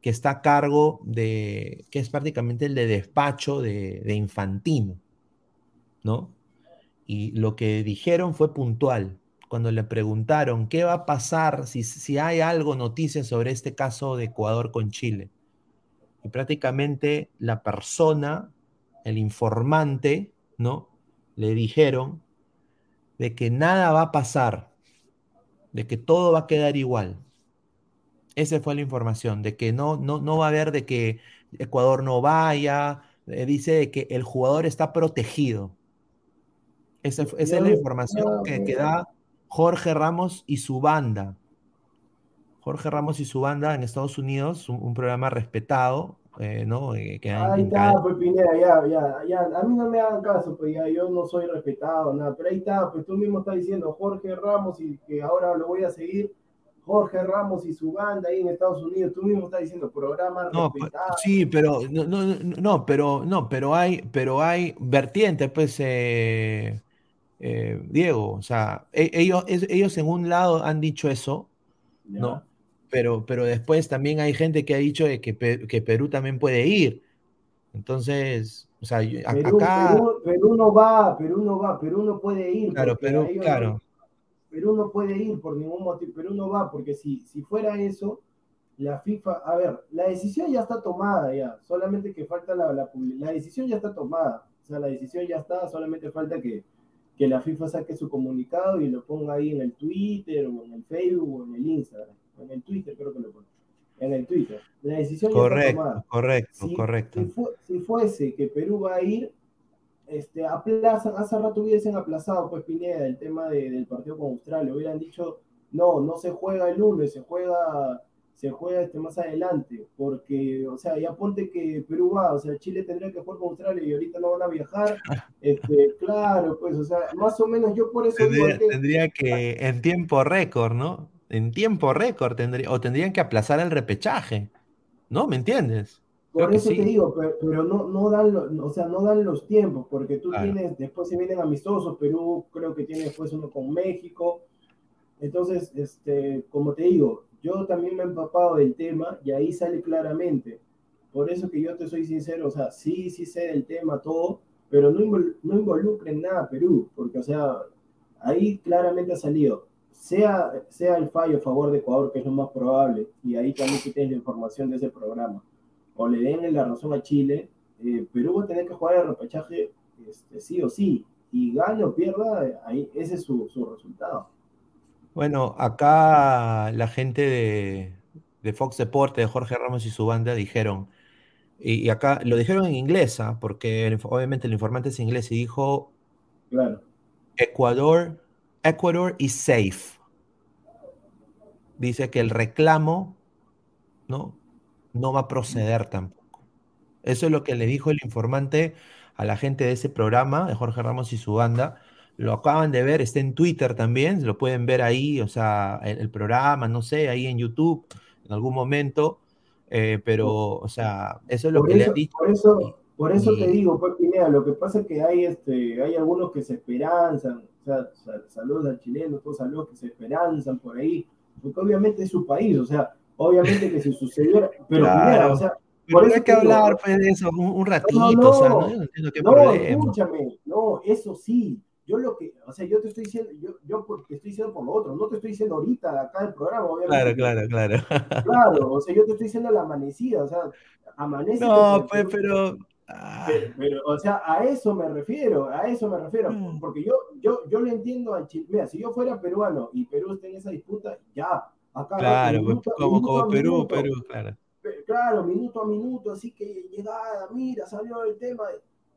que está a cargo de, que es prácticamente el de despacho de, de Infantino, ¿no? Y lo que dijeron fue puntual. Cuando le preguntaron qué va a pasar si, si hay algo, noticias sobre este caso de Ecuador con Chile y prácticamente la persona, el informante, ¿no? Le dijeron de que nada va a pasar, de que todo va a quedar igual. Esa fue la información, de que no, no, no va a haber de que Ecuador no vaya, eh, dice de que el jugador está protegido. Esa, esa es la información que, que da Jorge Ramos y su banda. Jorge Ramos y su banda en Estados Unidos, un, un programa respetado, eh, ¿no? Eh, que
ahí está, pues Pineda, ya, ya, ya, a mí no me hagan caso, pues ya, yo no soy respetado, nada, pero ahí está, pues tú mismo estás diciendo Jorge Ramos y que ahora lo voy a seguir, Jorge Ramos y su banda ahí en Estados Unidos, tú mismo estás diciendo programa
no, respetado. Sí, pero no, no, no, pero no, pero hay, pero hay vertientes, pues eh, eh, Diego, o sea, e, ellos, ellos en un lado han dicho eso. ¿no? pero, pero después también hay gente que ha dicho que, que Perú también puede ir. Entonces, o sea,
Perú,
acá...
Perú, Perú, no va, Perú no va, Perú no puede ir.
Claro, Perú, claro.
No, Perú no puede ir por ningún motivo, Perú no va, porque si, si fuera eso, la FIFA, a ver, la decisión ya está tomada ya, solamente que falta la, la, la decisión ya está tomada, o sea, la decisión ya está, solamente falta que, que la FIFA saque su comunicado y lo ponga ahí en el Twitter o en el Facebook o en el Instagram en el Twitter creo que lo pone, en el Twitter. La decisión
correcto,
ya está.
Correcto,
si,
correcto.
Si, fu si, fuese que Perú va a ir, este, aplazan, hace rato hubiesen aplazado, pues Pineda, el tema de, del partido con Australia, hubieran dicho, no, no se juega el lunes, se juega se juega este más adelante, porque, o sea, ya ponte que Perú va, o sea, Chile tendría que jugar con Australia y ahorita no van a viajar, este, claro, pues, o sea, más o menos yo por eso...
Tendría que, tendría que en tiempo récord, ¿no? en tiempo récord tendría, o tendrían que aplazar el repechaje, ¿no? ¿Me entiendes?
Por Creo eso sí. te digo, pero, pero, no, no dan, lo, o sea, no dan los tiempos, porque tú claro. tienes, después se vienen amistosos, Perú creo que tiene después uno con México, entonces, este, como te digo, yo también me he empapado del tema y ahí sale claramente, por eso que yo te soy sincero, o sea, sí, sí sé del tema, todo, pero no, invol no involucren nada a Perú, porque, o sea, ahí claramente ha salido, sea, sea el fallo a favor de Ecuador, que es lo más probable, y ahí también que tienes la información de ese programa, o le den la razón a Chile, eh, Perú va a tener que jugar el repechaje este, sí o sí, y gane o pierda, ahí, ese es su, su resultado.
Bueno, acá la gente de, de, Fox Deporte, de Jorge Ramos y su banda, dijeron, y, y acá lo dijeron en inglés, ¿ah? porque el, obviamente el informante es inglés, y dijo,
claro.
Ecuador Ecuador is safe. Dice que el reclamo ¿no? no va a proceder tampoco. Eso es lo que le dijo el informante a la gente de ese programa, de Jorge Ramos y su banda. Lo acaban de ver, está en Twitter también, lo pueden ver ahí, o sea, el, el programa, no sé, ahí en YouTube, en algún momento. Eh, pero, o sea, eso es lo
por
que
eso,
le ha dicho.
Por eso, por eso y... te digo, pues, Pineda, lo que pasa es que hay, este, hay algunos que se esperanzan, o sea, saludos al chileno, todos saludos que se esperanzan por ahí, porque obviamente es su país, o sea, obviamente que si sucediera, pero
claro.
Pineda, o sea,
por eso hay que hablar pues, de eso un, un ratito, no, no, o sea, no, no entiendo qué
no, escúchame, no, eso sí, yo lo que, o sea, yo te estoy diciendo, yo, yo te estoy diciendo por lo otro, no te estoy diciendo ahorita acá el programa, obviamente.
Claro, claro, claro.
Claro, o sea, yo te estoy diciendo la amanecida, o sea, amanece.
No, pues, pero,
Ah. Pero, pero, o sea, a eso me refiero, a eso me refiero, mm. porque yo, yo, yo le entiendo al Chile. Mira, si yo fuera peruano y Perú está en esa disputa, ya, acá.
Claro, minuto, como, minuto como Perú, minuto, Perú, claro.
Claro, minuto a minuto, así que llegada, mira, salió el tema.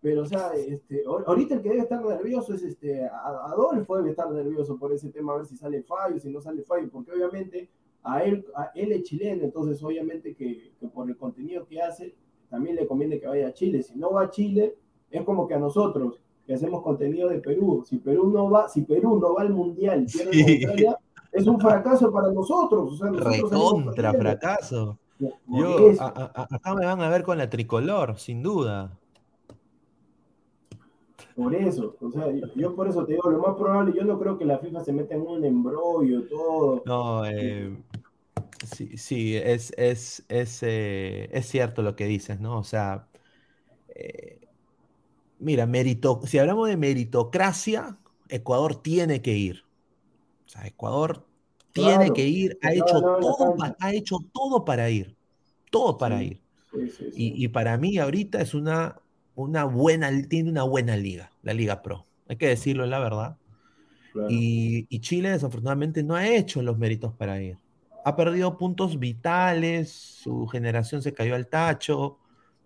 Pero, o sea, este, ahorita el que debe estar nervioso es este, Adolfo debe estar nervioso por ese tema, a ver si sale fallo, si no sale fallo, porque obviamente a él, a él es chileno, entonces obviamente que, que por el contenido que hace, también le conviene que vaya a Chile. Si no va a Chile, es como que a nosotros, que hacemos contenido de Perú. Si Perú no va, si Perú no va al mundial, pierde
Sí.
con Australia, es un fracaso para nosotros. O sea, nosotros
Recontra fracaso. Yo, a- a- acá me van a ver con la tricolor, sin duda.
Por eso, o sea, yo, yo por eso te digo, lo más probable, yo no creo que la FIFA se meta en un embrollo, todo.
No, eh, sí, sí, es, es, es, eh, es cierto lo que dices, ¿no? O sea, eh, mira, merito, si hablamos de meritocracia, Ecuador tiene que ir. O sea, Ecuador tiene
Claro,
que ir, ha hecho
no,
todo, ha hecho todo para ir, todo para
Sí,
ir.
Sí, sí, sí.
Y, y para mí ahorita es una, una buena, tiene una buena liga, la Liga Pro. Hay que decirlo, la verdad.
claro.
Y, y Chile desafortunadamente no ha hecho los méritos para ir. Ha perdido puntos vitales, su generación se cayó al tacho.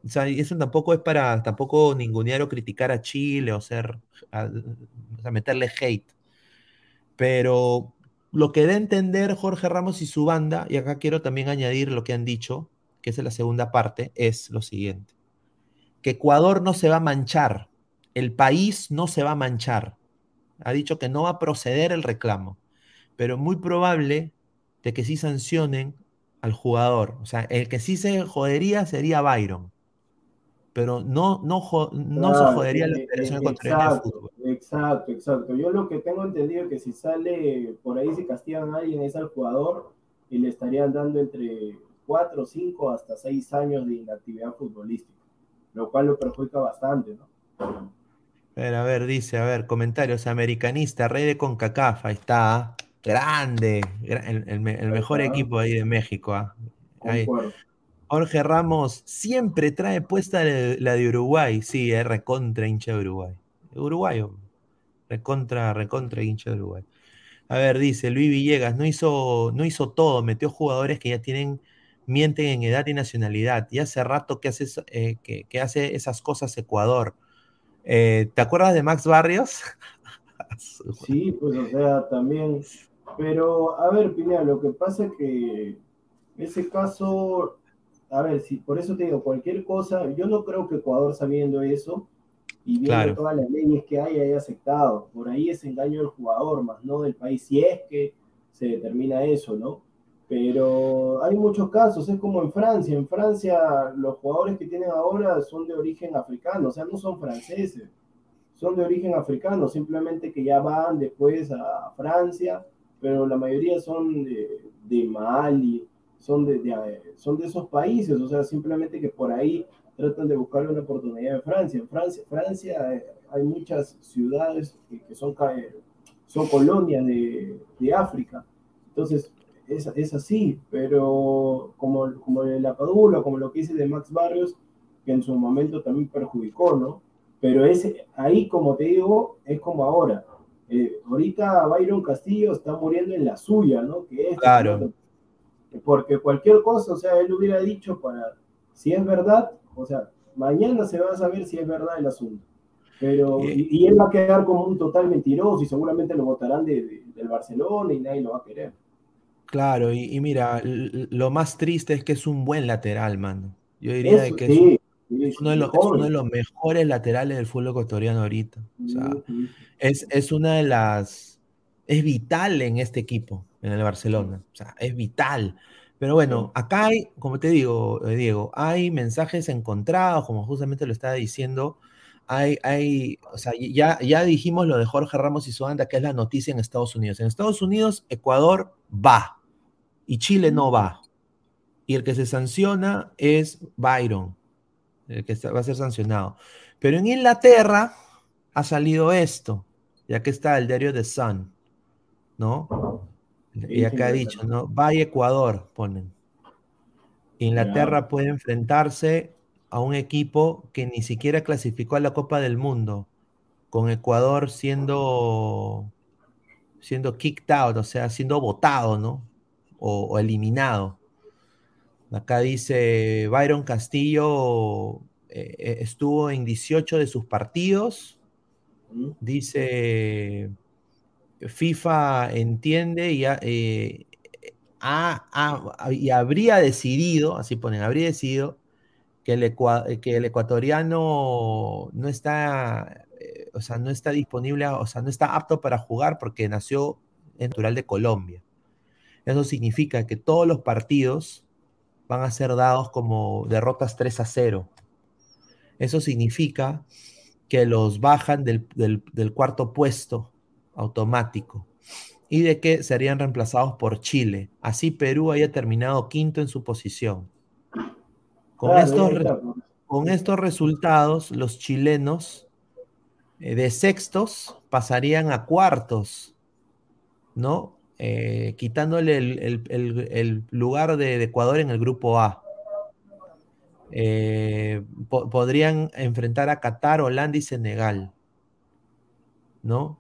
O sea, y eso tampoco es para tampoco ningunear o criticar a Chile o ser, a- sea, meterle hate. Pero lo que da a entender Jorge Ramos y su banda, y acá quiero también añadir lo que han dicho, que es en la segunda parte, es lo siguiente. Que Ecuador no se va a manchar, el país no se va a manchar. Ha dicho que no va a proceder el reclamo, pero muy probable de que sí sancionen al jugador. O sea, el que sí se jodería sería Byron, pero no, no, jo- no se
Claro,
jodería la
eh,
Federación
eh,
Ecuatoriana de Fútbol.
Exacto, exacto. Yo lo que tengo entendido es que si sale por ahí, si castigan a alguien, es al jugador y le estarían dando entre 4, 5 hasta 6 años de inactividad futbolística, lo cual lo perjudica bastante, ¿no?
Pero a ver, dice, a ver, comentarios, americanista, rey de CONCACAF, ahí está, grande, gra- el, mejor
está.
equipo ahí de México. ah.
Concuerdo.
Jorge Ramos siempre trae puesta la, la de Uruguay. Sí, es recontra hincha de Uruguay. Uruguayo. Recontra, recontra hincha de Uruguay. A ver, dice Luis Villegas, no hizo, no hizo todo, metió jugadores que ya tienen, mienten en edad y nacionalidad. Y hace rato que hace, eh, que, que hace esas cosas Ecuador. Eh, ¿te acuerdas de Max Barrios?
Sí, pues o sea, también. Pero, a ver, Pineda, lo que pasa es que ese caso, a ver, si por eso te digo, cualquier cosa, yo no creo que Ecuador sabiendo eso y viendo
Claro.
todas las leyes que hay, haya aceptado. Por ahí es engaño del jugador, más no del país, si es que se determina eso, ¿no? Pero hay muchos casos, es como en Francia. En Francia los jugadores que tienen ahora son de origen africano, o sea, no son franceses son de origen africano, simplemente que ya van después a Francia, pero la mayoría son de, de Mali, son de, son de esos países, o sea, simplemente que por ahí tratan de buscar una oportunidad en Francia. En Francia, Francia eh, hay muchas ciudades que, que son, eh, son colonias de, de África, entonces es, es así, pero como, como el Apadula, como lo que dice de Max Barrios, que en su momento también perjudicó, ¿no? Pero ese, ahí, como te digo, es como ahora. Eh, ahorita Byron Castillo está muriendo en la suya, ¿no? Que es,
Claro.
Porque cualquier cosa, o sea, él hubiera dicho para, si es verdad, o sea, mañana se va a saber si es verdad el asunto. Pero, y, y él va a quedar como un total mentiroso y seguramente lo votarán de, de- del Barcelona y nadie lo va a querer.
Claro, y, y mira, lo más triste es que es un buen lateral, mano. Yo diría
Eso,
que es,
sí,
uno de los, es
mejor.
uno de los mejores laterales del fútbol ecuatoriano ahorita. O sea, es, es una de las... Es vital en este equipo, en el Barcelona. O sea, es vital. Pero bueno, acá hay, como te digo, eh, Diego, hay mensajes encontrados, como justamente lo estaba diciendo. Hay, hay, o sea, ya, ya dijimos lo de Jorge Ramos y su banda, que es la noticia en Estados Unidos. En Estados Unidos, Ecuador va y Chile no va. Y el que se sanciona es Byron, el que va a ser sancionado. Pero en Inglaterra ha salido esto, ya que está el diario The Sun, ¿no? Y acá ha dicho, ¿no? Va Ecuador, ponen. Inglaterra puede enfrentarse a un equipo que ni siquiera clasificó a la Copa del Mundo, con Ecuador siendo, siendo kicked out, o sea, siendo votado, ¿no? O, o eliminado. Acá dice Byron Castillo eh, eh, estuvo en 18 de sus partidos. Dice FIFA entiende y ha, eh, y habría decidido, así ponen, habría decidido que el, que el ecuatoriano no está, eh, o sea, no está disponible, o sea, no está apto para jugar porque nació en natural de Colombia. Eso significa que todos los partidos van a ser dados como derrotas 3 a 0. Eso significa que los bajan del, del cuarto puesto automático y de que serían reemplazados por Chile. Así Perú haya terminado quinto en su posición. Con, estos, con estos resultados, los chilenos eh, de sextos pasarían a cuartos, ¿no? Eh, quitándole el, lugar de, Ecuador en el grupo A. Eh, podrían enfrentar a Qatar, Holanda y Senegal, ¿no?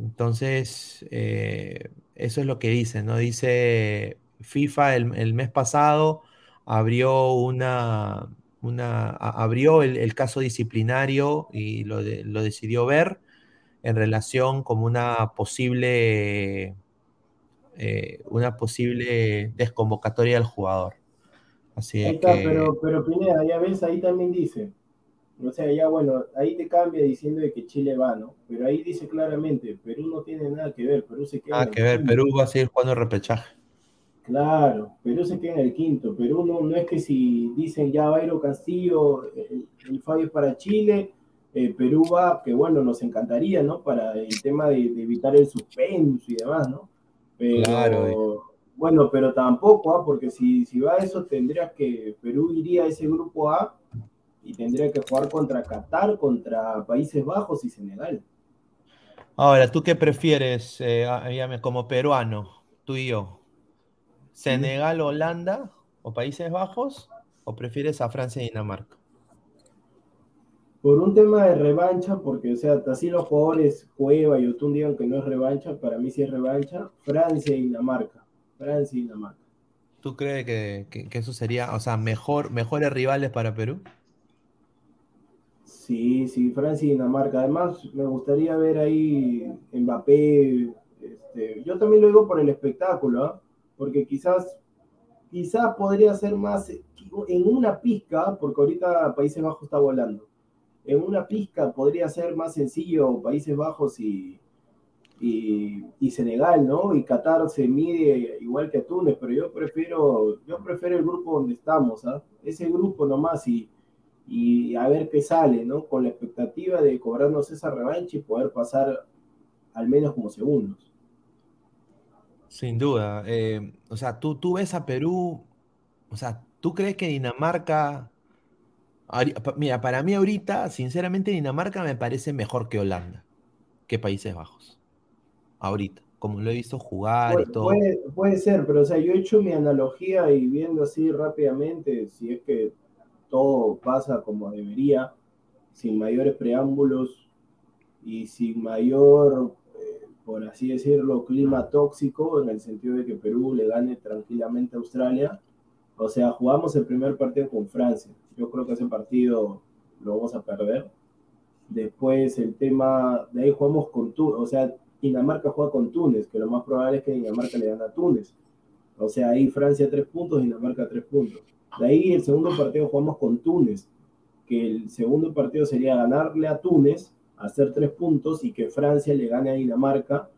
Entonces, eh, eso es lo que dice, ¿no? Dice FIFA el, mes pasado abrió una, una abrió el, caso disciplinario y lo, lo, decidió ver en relación como una posible eh, una posible desconvocatoria del jugador. Así
ahí está, pero, pero Pineda, ya ves, ahí también dice, o sea, ya bueno, ahí te cambia diciendo de que Chile va, ¿no? Pero ahí dice claramente, Perú no tiene nada que ver, Perú se queda.
Nada que ver, Perú va a seguir jugando repechaje.
Claro, Perú se queda en el quinto. Perú no, no es que si dicen ya Bayro Castillo, el, fallo es para Chile, eh, Perú va, que bueno, nos encantaría, ¿no? Para el tema de, evitar el suspenso y demás, ¿no? Pero, claro. Bueno, pero tampoco, ¿ah? porque si, si va a eso, tendrías que, Perú iría a ese grupo A y tendría que jugar contra Qatar, contra Países Bajos y Senegal.
Ahora, ¿tú qué prefieres eh, como peruano, tú y yo? ¿Senegal, Holanda o Países Bajos? ¿O prefieres a Francia y Dinamarca?
Por un tema de revancha, porque, o sea, así los jugadores Cueva y Otún digan que no es revancha, para mí sí es revancha, Francia y Dinamarca. Francia y Dinamarca.
¿Tú crees que, que eso sería, o sea, mejor, mejores rivales para Perú?
Sí, sí, Francia y Dinamarca. Además, me gustaría ver ahí Mbappé. Este, yo también lo digo por el espectáculo, ¿ah? porque quizás, quizás podría ser más en una pizca, porque ahorita Países Bajos está volando. En una pizca podría ser más sencillo Países Bajos y, y, Senegal, ¿no? Y Qatar se mide igual que Túnez, pero yo prefiero, yo prefiero el grupo donde estamos, ¿ah? Ese grupo nomás y y a ver qué sale, ¿no? Con la expectativa de cobrarnos esa revancha y poder pasar al menos como segundos.
Sin duda. Eh, o sea, tú, tú ves a Perú, o sea, ¿tú crees que Dinamarca... Mira, para mí ahorita, sinceramente, Dinamarca me parece mejor que Holanda, que Países Bajos. Ahorita, como lo he visto jugar y todo.
Puede, puede ser, pero o sea, yo he hecho mi analogía y viendo así rápidamente, si es que todo pasa como debería, sin mayores preámbulos y sin mayor, eh, por así decirlo, clima tóxico, en el sentido de que Perú le gane tranquilamente a Australia. O sea, jugamos el primer partido con Francia. Yo creo que ese partido lo vamos a perder. Después el tema, de ahí jugamos con Túnez, o sea, Dinamarca juega con Túnez, que lo más probable es que Dinamarca le gane a Túnez. O sea, ahí Francia tres puntos, Dinamarca tres puntos. De ahí el segundo partido jugamos con Túnez, que el segundo partido sería ganarle a Túnez, hacer tres puntos y que Francia le gane a Dinamarca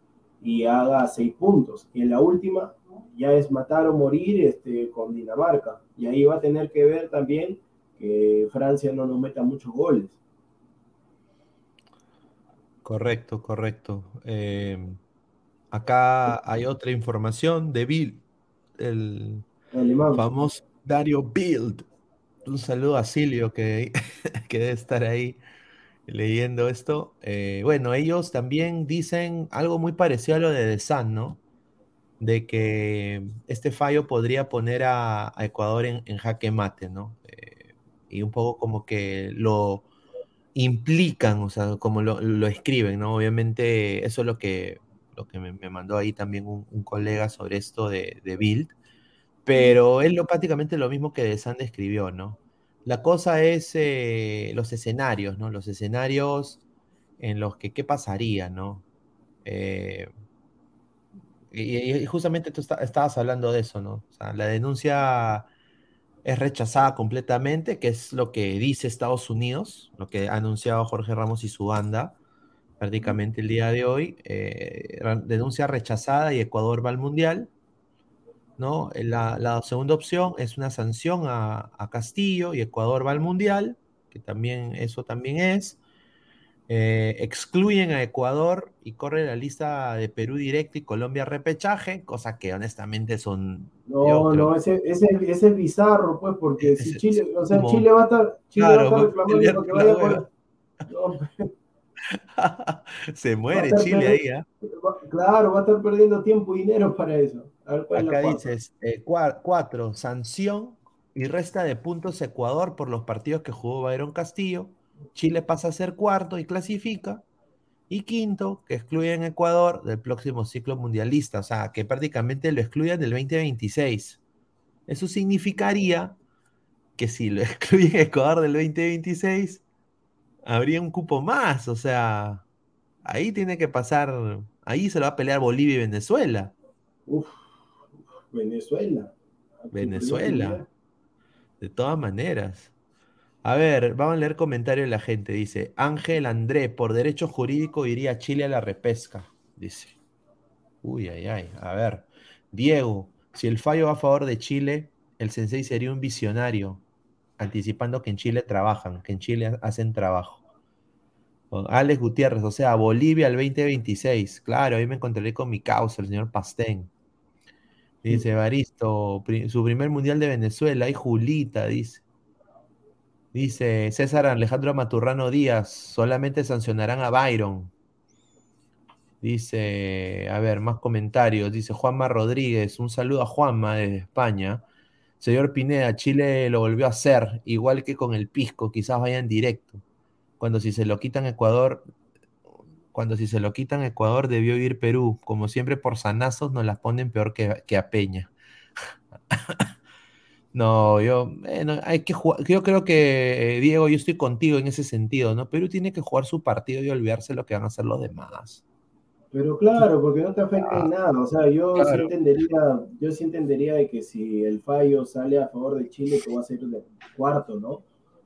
y haga seis puntos. Y en la última ya es matar o morir este, con Dinamarca. Y ahí va a tener que ver también que Francia no nos meta muchos goles.
Correcto, correcto. Eh, acá hay otra información de Bill, el, famoso, Dario Build. Un saludo a Silvio que, que debe estar ahí leyendo esto. Eh, bueno, ellos también dicen algo muy parecido a lo de The Sun, ¿no? De que este fallo podría poner a, Ecuador en, jaque mate, ¿no? Eh, y un poco como que lo implican, o sea, como lo, escriben, ¿no? Obviamente eso es lo que, lo que me, mandó ahí también un, colega sobre esto de, de Build. Pero es lo, prácticamente lo mismo que De Sand escribió, ¿no? La cosa es eh, los escenarios, ¿no? Los escenarios en los que qué pasaría, ¿no? Eh, y, justamente tú estabas hablando de eso, ¿no? O sea, la denuncia es rechazada completamente, que es lo que dice Estados Unidos, lo que ha anunciado Jorge Ramos y su banda prácticamente el día de hoy. Eh, denuncia rechazada y Ecuador va al Mundial. ¿no? La, segunda opción es una sanción a, a, Castillo y Ecuador va al Mundial, que también eso también es. Eh, excluyen a Ecuador y corre la lista de Perú directo y Colombia repechaje, cosa que honestamente son.
No, no, ese, ese, ese, es bizarro, pues, porque si Chile, o sea, Chile va a estar, Chile va a estar reclamando que vaya por.
Se muere Chile ahí, ¿eh?
Claro, va a estar perdiendo tiempo y dinero para eso.
Acá dices, eh, cuatro, sanción y resta de puntos Ecuador por los partidos que jugó Bayron Castillo Chile pasa a ser cuarto y clasifica. Y quinto, que excluyen Ecuador del próximo ciclo mundialista, o sea, que prácticamente lo excluyan del 2026. Eso significaría que si lo excluyen Ecuador del 2026, habría un cupo más, o sea, ahí tiene que pasar, ahí se lo va a pelear Bolivia y Venezuela.
Uf, Venezuela.
Venezuela. De todas maneras. A ver, vamos a leer comentarios de la gente. Dice, Ángel André, por derecho jurídico iría Chile a la repesca. Dice. Uy, ay, ay. A ver. Diego, si el fallo va a favor de Chile, el sensei sería un visionario, anticipando que en Chile trabajan, que en Chile hacen trabajo. Alex Gutiérrez, o sea, Bolivia al 2026. Claro, ahí me encontraré con mi causa, el señor Pastén. Dice Baristo, su primer mundial de Venezuela, y Julita, dice. Dice César Alejandro Maturrano Díaz, solamente sancionarán a Byron. Dice, a ver, más comentarios. Dice Juanma Rodríguez, un saludo a Juanma desde España. Señor Pineda, Chile lo volvió a hacer, igual que con el Pisco, quizás vayan directo. Cuando si se lo quitan Ecuador, cuando si se lo quitan Ecuador debió ir Perú. Como siempre por sanazos nos las ponen peor que, que a Peña. No, yo, hay que jugar. Yo creo que, eh, Diego, yo estoy contigo en ese sentido, ¿no? Perú tiene que jugar su partido y olvidarse lo que van a hacer los demás.
Pero claro, porque no te afecta en ah, nada. O sea, yo sí entendería, yo sí entendería de que si el fallo sale a favor de Chile, que va a ser el cuarto, ¿no?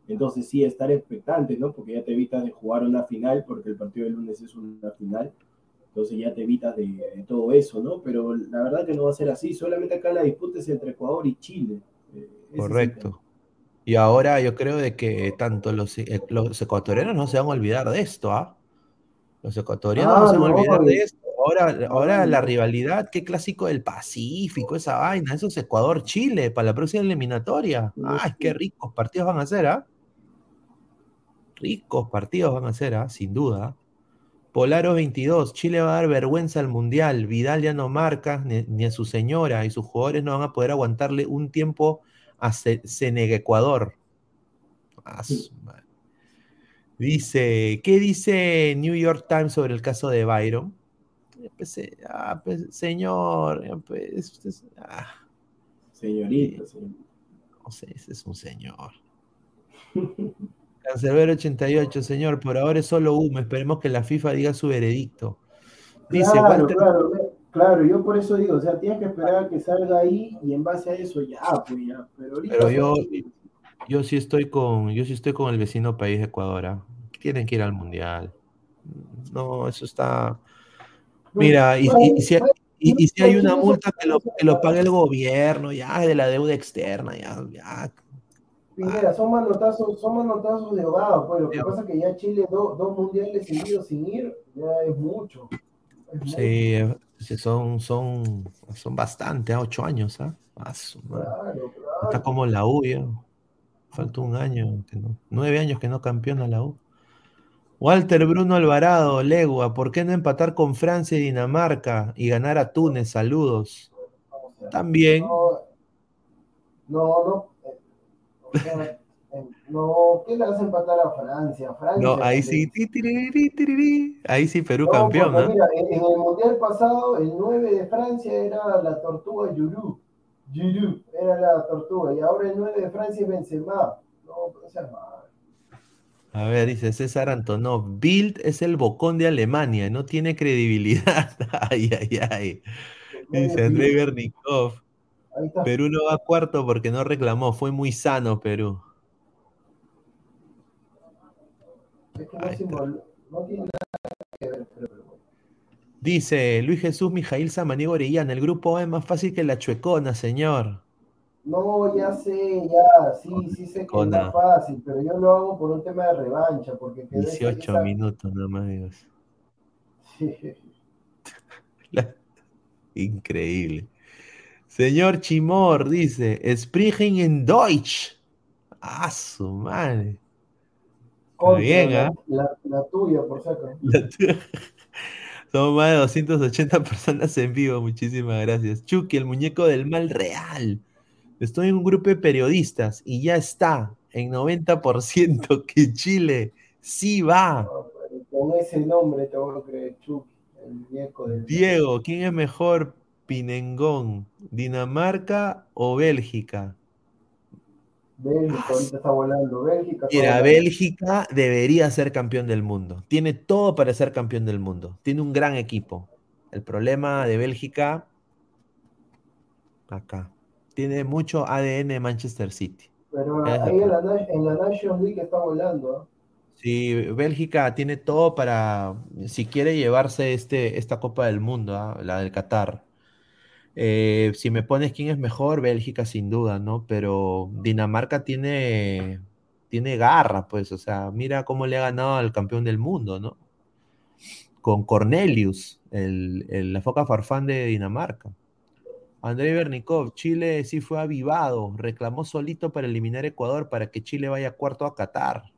Entonces sí, estar expectante, ¿no? Porque ya te evitas de jugar una final, porque el partido del lunes es una final. Entonces ya te evitas de, de todo eso, ¿no? Pero la verdad que no va a ser así. Solamente acá la disputa es entre Ecuador y Chile.
Correcto. Y ahora yo creo de que tanto los, eh, los ecuatorianos no se van a olvidar de esto, ¿ah? Los ecuatorianos no ah, se van a olvidar de esto. Ahora, ahora la rivalidad, qué clásico del Pacífico, esa vaina, eso es Ecuador-Chile para la próxima eliminatoria. Ay, qué ricos partidos van a ser, ¿ah? Ricos partidos van a ser, ¿ah? Sin duda. Polaro 22, Chile va a dar vergüenza al Mundial, Vidal ya no marca ni, a su señora y sus jugadores no van a poder aguantarle un tiempo a Senegal Ecuador. Dice, ¿qué dice New York Times sobre el caso de Byron? Pues, eh, ah, pues, señor, eh, pues,
ah. señorita,
No sé, ese es un señor. Cancerbero 88, señor, por ahora es solo humo, esperemos que la FIFA diga su veredicto.
Dice claro, claro, claro, yo por eso digo, o sea, tienes que esperar a que salga ahí y en base a eso ya, pues ya. Pero,
yo, yo sí estoy con, yo sí estoy con el vecino país de Ecuador, ¿ah? tienen que ir al mundial. No, eso está. Mira, y, si, y, si hay una multa que lo, que lo pague el gobierno, ya, de la deuda externa, ya, ya
Mira, son manotazos, son manotazos de ahogado, pues lo que pasa es que ya Chile dos mundiales seguidos sin ir, ya es mucho.
sí, son, son, son bastante, ¿ah? ocho años, ¿ah? Está como la U, ya. Falta un año, nueve años que no campeona la U. Walter Bruno Alvarado, Legua, ¿por qué no empatar con Francia y Dinamarca y ganar a Túnez? Saludos. También.
no, no no, ¿qué le hace empatar a Francia? Francia
no, ahí sí, ahí sí Perú campeón.
¿no? Mira, en, el mundial pasado, el 9 de Francia era la tortuga Yuru. Yuru era la tortuga, y ahora el 9 de Francia es Benzema. No, pero sea
A ver, dice César Antonov, Bild es el bocón de Alemania, no tiene credibilidad. ay, ay, ay. Dice Andrei Bernikov. Perú no va a cuarto porque no reclamó, fue muy sano Perú. Dice Luis Jesús Mijail Samaniego Orellana, el grupo es más fácil que la chuecona, señor.
No, ya sé, ya, sí, sí sé que es más fácil, pero yo lo hago por un tema de revancha, porque...
18 minutos nada más, Dios. Increíble. Señor Chimor dice, Sprichen en Deutsch. Ah, su madre.
bien, ¿ah? la, tuya, por saco.
Somos más de 280 personas en vivo, muchísimas gracias. Chucky, el muñeco del mal real. Estoy en un grupo de periodistas y ya está en 90% que Chile sí va.
con ese nombre te voy a creer, Chucky, el muñeco del
Diego, ¿quién es mejor, Pinengón, Dinamarca o Bélgica?
Bélgica ahorita está volando. Bélgica.
Mira, Bélgica debería ser campeón del mundo. Tiene todo para ser campeón del mundo. Tiene un gran equipo. El problema de Bélgica, acá, tiene mucho ADN Manchester City.
Pero ahí en la, en la, Nations League está volando.
Sí, Bélgica tiene todo para, si quiere llevarse este, esta Copa del Mundo, ¿ah? la del Qatar eh, si me pones quién es mejor, Bélgica sin duda, ¿no? Pero Dinamarca tiene, tiene garra, pues, o sea, mira cómo le ha ganado al campeón del mundo, ¿no? Con Cornelius, el, la foca farfán de Dinamarca. André Bernikov, Chile sí fue avivado, reclamó solito para eliminar Ecuador para que Chile vaya cuarto a Qatar.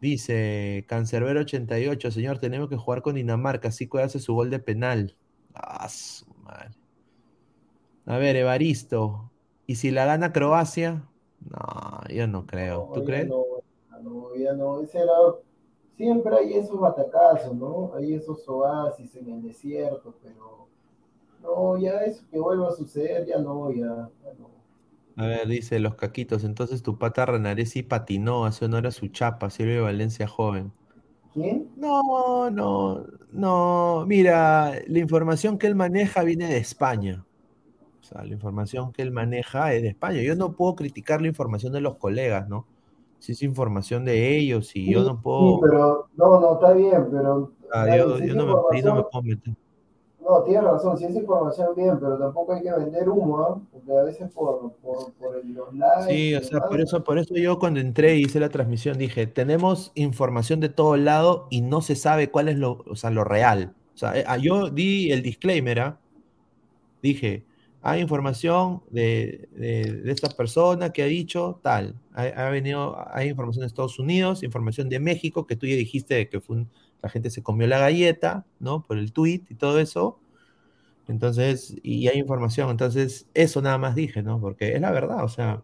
Dice Cancerbero 88, señor, tenemos que jugar con Dinamarca, así que hace su gol de penal. Ah, su madre. A ver, Evaristo. ¿Y si la gana Croacia? No, yo no creo. ¿Tú crees?
No, no, ya no. Ese era... Siempre hay esos batacazos, ¿no? Hay esos oasis en el desierto, pero no, ya eso que vuelva a suceder, ya no, ya, no.
A ver, dice los caquitos, entonces tu pata Renaresi patinó, hace honor a su chapa, Silvio Valencia joven.
¿Quién?
No, no, no. Mira, la información que él maneja viene de España la información que él maneja es de España. Yo no puedo criticar la información de los colegas, ¿no? Si es información de ellos y yo no puedo...
Sí, pero no, no, está bien, pero...
Ah, yo, no, me, no, me, puedo meter.
No, tienes razón, si es información bien, pero tampoco hay que vender humo, ¿eh? porque a veces por, por, por los likes...
Sí, o sea, por eso, por eso yo cuando entré y hice la transmisión dije, tenemos información de todo lado y no se sabe cuál es lo, o sea, lo real. O sea, eh, ah, yo di el disclaimer, ¿ah? dije, hay información de, esta persona que ha dicho tal. Ha, venido, hay información de Estados Unidos, información de México, que tú ya dijiste que fue la gente se comió la galleta, ¿no? Por el tweet y todo eso. Entonces, y hay información. Entonces, eso nada más dije, ¿no? Porque es la verdad, o sea.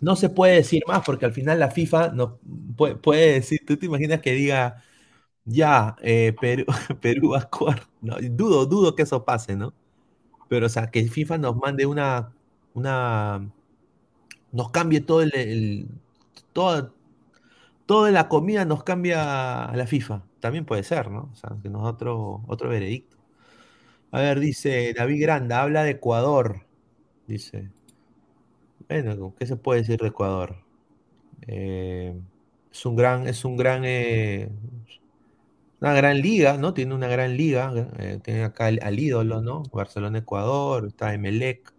No se puede decir más porque al final la FIFA no puede, decir, tú te imaginas que diga, ya, eh, Perú, Perú a jugar. No, dudo, dudo que eso pase, ¿no? Pero, o sea, que FIFA nos mande una, una, nos cambie todo el, todo, toda la comida nos cambia a la FIFA. También puede ser, ¿no? O sea, que nosotros, otro veredicto. A ver, dice David Granda, habla de Ecuador. Dice. Bueno, ¿qué se puede decir de Ecuador? Eh, es un gran, es un gran, eh, una gran liga, ¿no? Tiene una gran liga, eh, tiene acá al, ídolo, ¿no? Barcelona-Ecuador, está Emelec,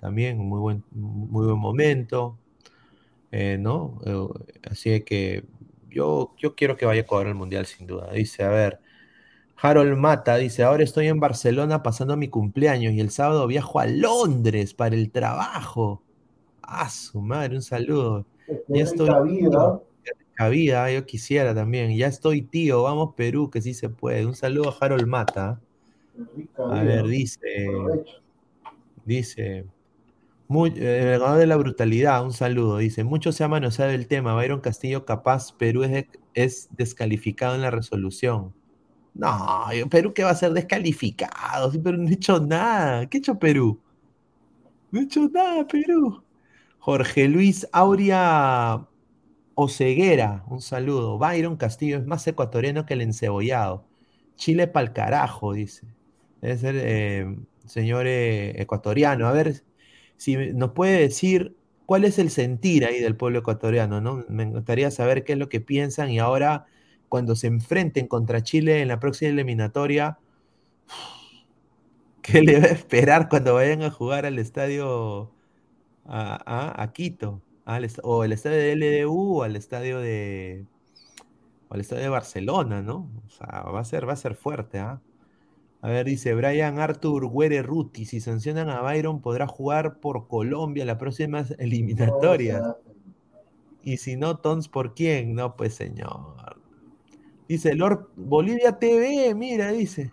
también, muy buen, muy buen momento, eh, ¿no? Eh, así que yo, yo quiero que vaya a Ecuador al Mundial, sin duda. Dice, a ver, Harold Mata dice, ahora estoy en Barcelona pasando mi cumpleaños y el sábado viajo a Londres para el trabajo. Ah, su madre, un saludo. Ya estoy vida, yo quisiera también. Ya estoy, tío, vamos Perú, que sí se puede. Un saludo a Harold Mata. A ver, dice, dice, muy, eh, el ganador de la brutalidad, un saludo. Dice, mucho se ha manoseado el tema. Byron Castillo, capaz, Perú es, es descalificado en la resolución. No, Perú que va a ser descalificado, sí, pero no he hecho nada. ¿Qué ha hecho Perú? No he hecho nada, Perú. Jorge Luis Auria Oceguera, un saludo. Byron Castillo es más ecuatoriano que el encebollado. Chile pa'l carajo, dice. Debe ser eh, señor eh, ecuatoriano. A ver si nos puede decir cuál es el sentir ahí del pueblo ecuatoriano, ¿no? Me gustaría saber qué es lo que piensan y ahora cuando se enfrenten contra Chile en la próxima eliminatoria, ¿qué le va a esperar cuando vayan a jugar al estadio a, Quito? O el estadio de LDU o al estadio de al estadio de Barcelona, ¿no? O sea, va a ser, va a ser fuerte, ¿ah? A ver, dice Brian Arthur Güere Ruti, si sancionan a Byron podrá jugar por Colombia la próxima eliminatoria. Y si no, Tons, ¿por quién? No, pues señor. Dice Lord Bolivia TV, mira, dice.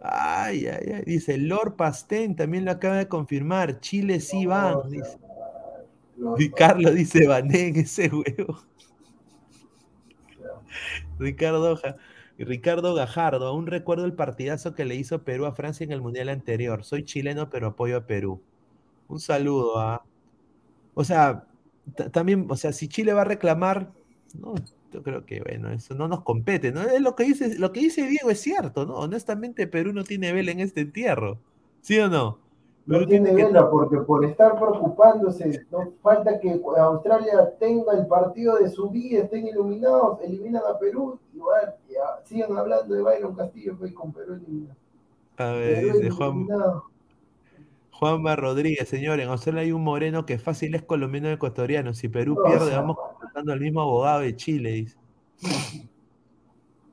Ay, ay, ay. Dice Lord Pastén, también lo acaba de confirmar. Chile sí van, dice. Carlos dice Banén, ese huevo. Ricardo, Ricardo Gajardo, aún recuerdo el partidazo que le hizo Perú a Francia en el Mundial anterior. Soy chileno, pero apoyo a Perú. Un saludo a... O sea, también, o sea, si Chile va a reclamar, no, yo creo que, bueno, eso no nos compete, ¿no? Es lo que dice, lo que dice Diego es cierto, ¿no? Honestamente, Perú no tiene vela en este entierro. ¿Sí o no?
No tiene vela porque por estar preocupándose, no falta que Australia tenga el partido de su vida, estén iluminados, eliminan a Perú, igual sigan hablando de Byron Castillo que con Perú eliminado. A ver,
dice Juan, Juanma Rodríguez, señor, en Australia hay un moreno que fácil es colombiano ecuatoriano. Si Perú pierde, vamos contratando al mismo abogado de Chile, dice.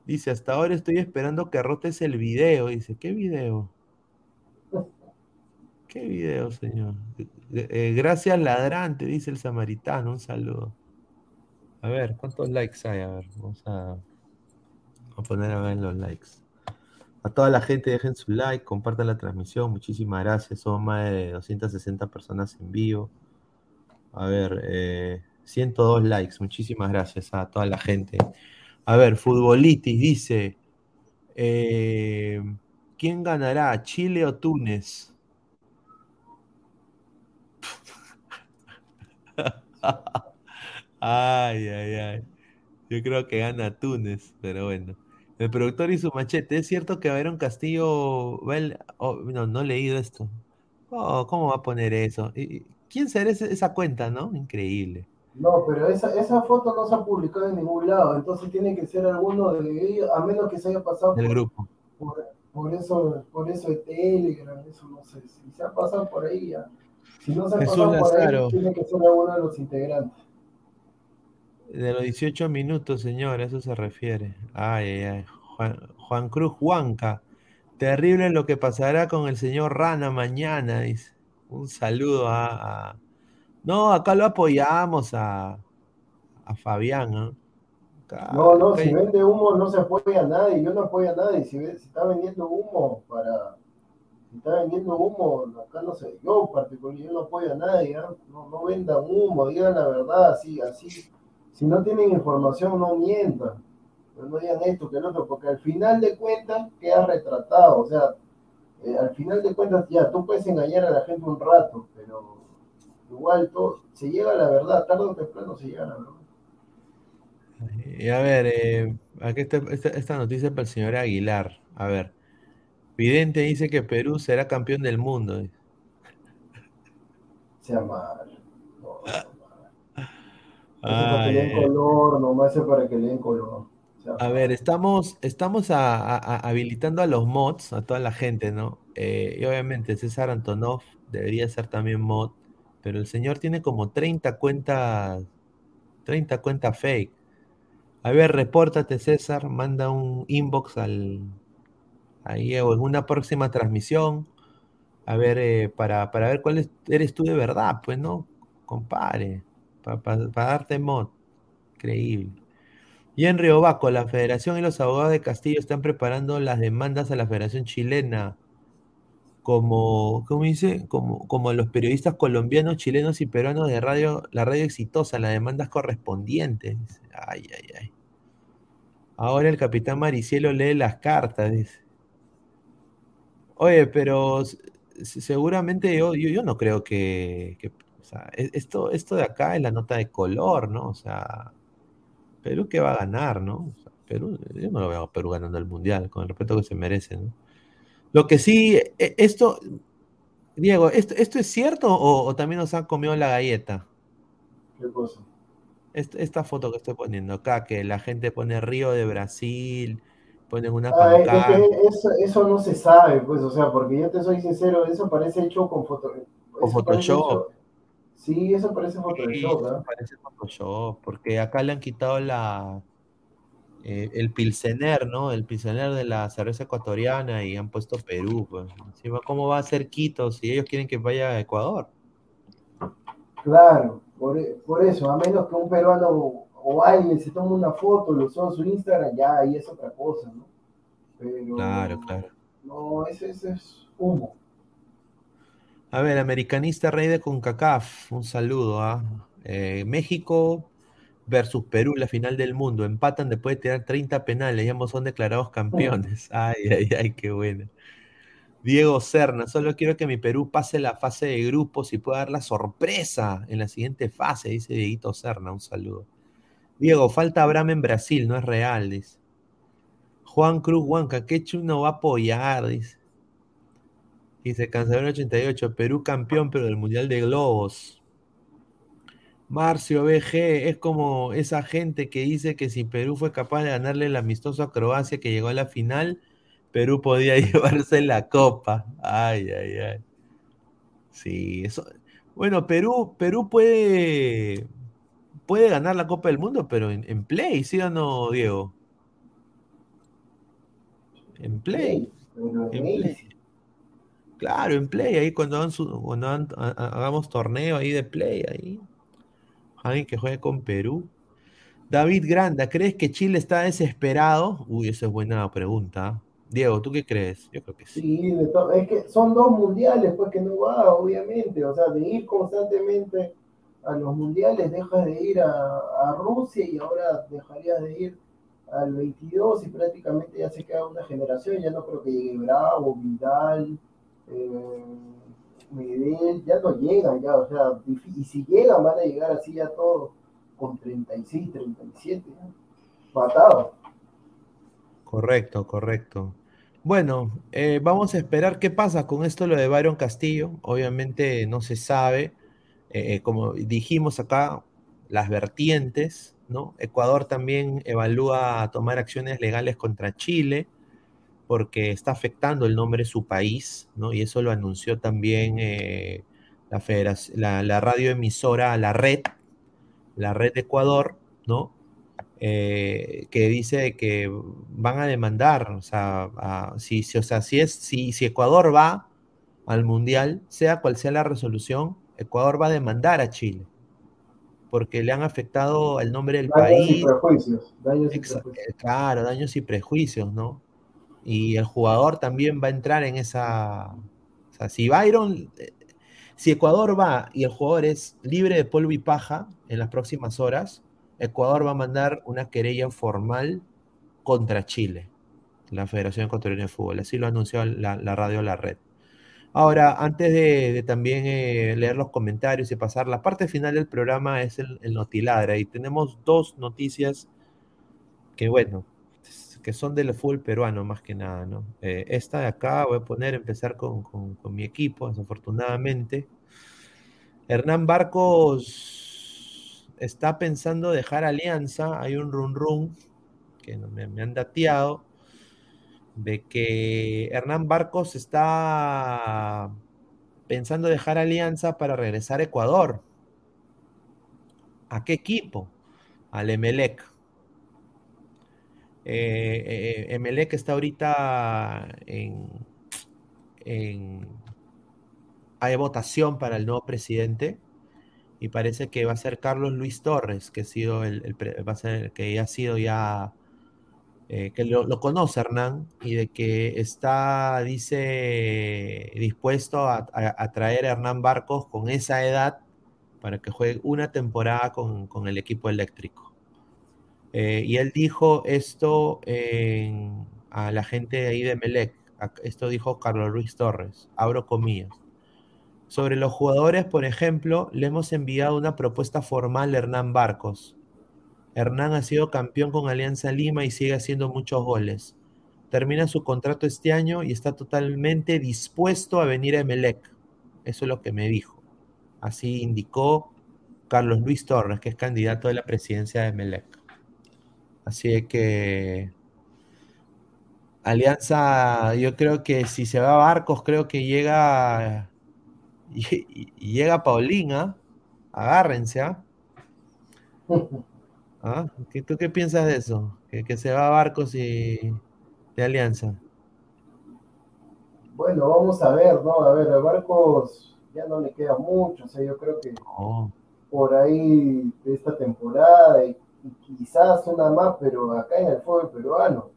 Dice, hasta ahora estoy esperando que rotes el video. Dice, ¿qué video? ¿Qué video, señor? Eh, gracias, ladrante, dice el samaritano. Un saludo. A ver, ¿cuántos likes hay? A ver, vamos a, poner a ver los likes. A toda la gente dejen su like, compartan la transmisión. Muchísimas gracias. Son más de 260 personas en vivo. A ver, 102 eh, likes. Muchísimas gracias a toda la gente. A ver, Futbolitis dice: eh, ¿Quién ganará, Chile o Túnez? ay, ay, ay. Yo creo que gana Túnez, pero bueno. El productor y su machete. ¿Es cierto que un Castillo oh, no, no he leído esto. Oh, ¿Cómo va a poner eso? ¿Quién será esa cuenta, no? Increíble.
No, pero esa, esa foto no se ha publicado en ningún lado, entonces tiene que ser alguno de ellos, a menos que se haya pasado
del grupo.
Por, eso, por eso de Telegram, eso no sé, si se ha pasado por ahí ya. Si no se Jesús tiene que ser alguno de los integrantes.
De los 18 minutos, señor, a eso se refiere. Ay, ay, ay. Juan, Cruz Juanca. Terrible lo que pasará con el señor Rana mañana, dice. Un saludo a. No, acá lo apoyamos a, a Fabián, ¿no?
no, no, si vende humo no se apoya a nadie. Yo no apoyo a nadie. Si, si está vendiendo humo para está vendiendo humo, acá no sé, yo particularmente no apoyo a nadie, ¿ah? no, no vendan humo, digan la verdad, así, así, si no tienen información no mientan, no digan esto que otro, porque al final de cuentas queda retratado, o sea, eh, al final de cuentas ya tú puedes engañar a la gente un rato, pero igual todo, se llega a la verdad, tarde o temprano se llega a la verdad.
Y a ver, eh, aquí está esta, esta noticia para el señor Aguilar. A ver, Vidente dice que Perú será campeón del mundo.
Sea mal. No, para que le den color, nomás es para que le den color.
a ver, estamos, estamos habilitando a los mods, a toda la gente, ¿no? Eh, y obviamente César Antonov debería ser también mod, pero el señor tiene como 30 cuentas, 30 cuentas fake. A ver, repórtate César, manda un inbox al, ahí o en una próxima transmisión, a ver, eh, para, ver cuál eres tú de verdad, pues, ¿no? Compare, para darte mod. Increíble. Y en Riobaco, la Federación y los abogados de Castillo están preparando las demandas a la Federación Chilena, como, ¿cómo dice? Como, como los periodistas colombianos, chilenos y peruanos de radio, la radio exitosa, las demandas correspondientes. Ay, ay, ay. Ahora el capitán Maricielo lee las cartas, dice. Oye, pero seguramente yo, yo, no creo que, o sea, e, esto, esto de acá es la nota de color, ¿no? O sea, Perú que va a ganar, ¿no? Perú, yo no lo veo a Perú ganando el Mundial, con el respeto que se merece, ¿no? Lo que sí, e, esto, Diego, ¿esto, esto es cierto o, o también nos han comido la galleta?
¿Qué cosa?
Esta, esta foto que estoy poniendo acá, que la gente pone Río de Brasil, ponen una
Ah, es que
pancarta
eso, eso no se sabe, pues, o sea, porque yo te soy sincero, eso parece hecho con foto.
con
eso parece
Photoshop.
hecho- Sí, eso parece
Sí,
Photoshop,
eso parece Photoshop, porque acá le han quitado la eh, el Pilsener, ¿no? El Pilsener de la cerveza ecuatoriana y han puesto Perú, pues. Encima, ¿cómo va a ser Quito si ellos quieren que vaya a Ecuador?
Claro, por, por eso, a menos que un peruano o alguien se tome una foto, lo sube a su Instagram, ya ahí es otra cosa, ¿no? Pero
Claro, claro.
no, ese, ese es humo.
A ver, americanista rey de CONCACAF, un saludo, ¿ah? Eh, México versus Perú, la final del mundo. Empatan después de tirar 30 penales, ya ambos son declarados campeones. Ay, ay, ay, qué bueno. Diego Serna, solo quiero que mi Perú pase la fase de grupos y pueda dar la sorpresa en la siguiente fase, dice Dieguito Serna, un saludo. Diego, falta Abraham en Brasil, no es real, dice. Juan Cruz Huanca, ¿qué chuno va a apoyar? Dice. Dice Cansador 88, Perú campeón, pero del Mundial de Globos. Marcio BG, es como esa gente que dice que si Perú fue capaz de ganarle el amistoso a Croacia que llegó a la final, Perú podía llevarse la copa. Ay, ay, ay. Sí, eso. Bueno, Perú, Perú puede, puede ganar la Copa del Mundo, pero en, en play, ¿sí o no, Diego? En play. En. Claro, en play, ahí cuando, hagan su- cuando hagan- ha- ha- hagamos torneo ahí de play, ahí. Alguien que juegue con Perú. David Granda, ¿crees que Chile está desesperado? Uy, esa es buena pregunta. Diego, ¿tú qué crees? Yo creo que sí.
Sí, es que son dos mundiales, pues que no va, obviamente. O sea, de ir constantemente a los mundiales, dejas de ir a, Rusia y ahora dejarías de ir al 22 y prácticamente ya se queda una generación. Ya no creo que llegue Bravo, Vidal, eh, ya no llegan, ya, o sea, y si llegan, van a llegar así ya todos con 36, 37, ya, matados.
Correcto, correcto. Bueno, eh, vamos a esperar qué pasa con esto lo de Byron Castillo. Obviamente no se sabe. Eh, como dijimos acá, las vertientes, ¿no? Ecuador también evalúa tomar acciones legales contra Chile porque está afectando el nombre de su país, ¿no? Y eso lo anunció también eh, la, la, la radioemisora La Red, la Red de Ecuador, ¿no? Eh, que dice que van a demandar, o sea, a- si, si- o sea, si, es, si, si Ecuador va al Mundial, sea cual sea la resolución, Ecuador va a demandar a Chile, porque le han afectado el nombre del
Daños y
país,
prejuicios. Daños y
Exa-
prejuicios.
eh, claro, daños y prejuicios, ¿no? Y el jugador también va a entrar en esa, o sea, si Byron, eh, si Ecuador va y el jugador es libre de polvo y paja en las próximas horas, Ecuador va a mandar una querella formal contra Chile, la Federación Ecuatoriana de Fútbol. Así lo anunció la, la radio La Red. Ahora, antes de, también eh, leer los comentarios y pasar, la parte final del programa es el, el Notiladra y tenemos dos noticias que, bueno, que son del fútbol peruano más que nada, ¿no? Eh, esta de acá voy a poner, empezar con, con- mi equipo, desafortunadamente. Hernán Barcos está pensando dejar Alianza, hay un run run que me, me han dateado de que Hernán Barcos está pensando dejar Alianza para regresar a Ecuador. ¿A qué equipo? Al Emelec. Eh, eh, Emelec está ahorita en, en- hay votación para el nuevo presidente y parece que va a ser Carlos Luis Torres, que ha sido el, que ha sido ya, eh, que lo, conoce Hernán y de que está, dice, dispuesto a, traer a Hernán Barcos con esa edad para que juegue una temporada con, con el equipo eléctrico. Eh, y él dijo esto en- a la gente de ahí de Melec. Esto dijo Carlos Luis Torres. Abro comillas. Sobre los jugadores, por ejemplo, le hemos enviado una propuesta formal a Hernán Barcos. Hernán ha sido campeón con Alianza Lima y sigue haciendo muchos goles. termina su contrato este año y está totalmente dispuesto a venir a Emelec. Eso es lo que me dijo. Así indicó Carlos Luis Torres, que es candidato de la presidencia de Emelec. Así que Alianza, yo creo que si se va a Barcos, creo que llega llega Paulina. Agárrense, ¿ah? ¿Ah? ¿Tú qué piensas de eso? Que, se va a Barcos y de Alianza.
Bueno, vamos a ver, ¿no? A ver, a Barcos ya no le queda mucho, o sea, yo creo que por ahí de esta temporada y, quizás una más, pero acá en el fútbol peruano.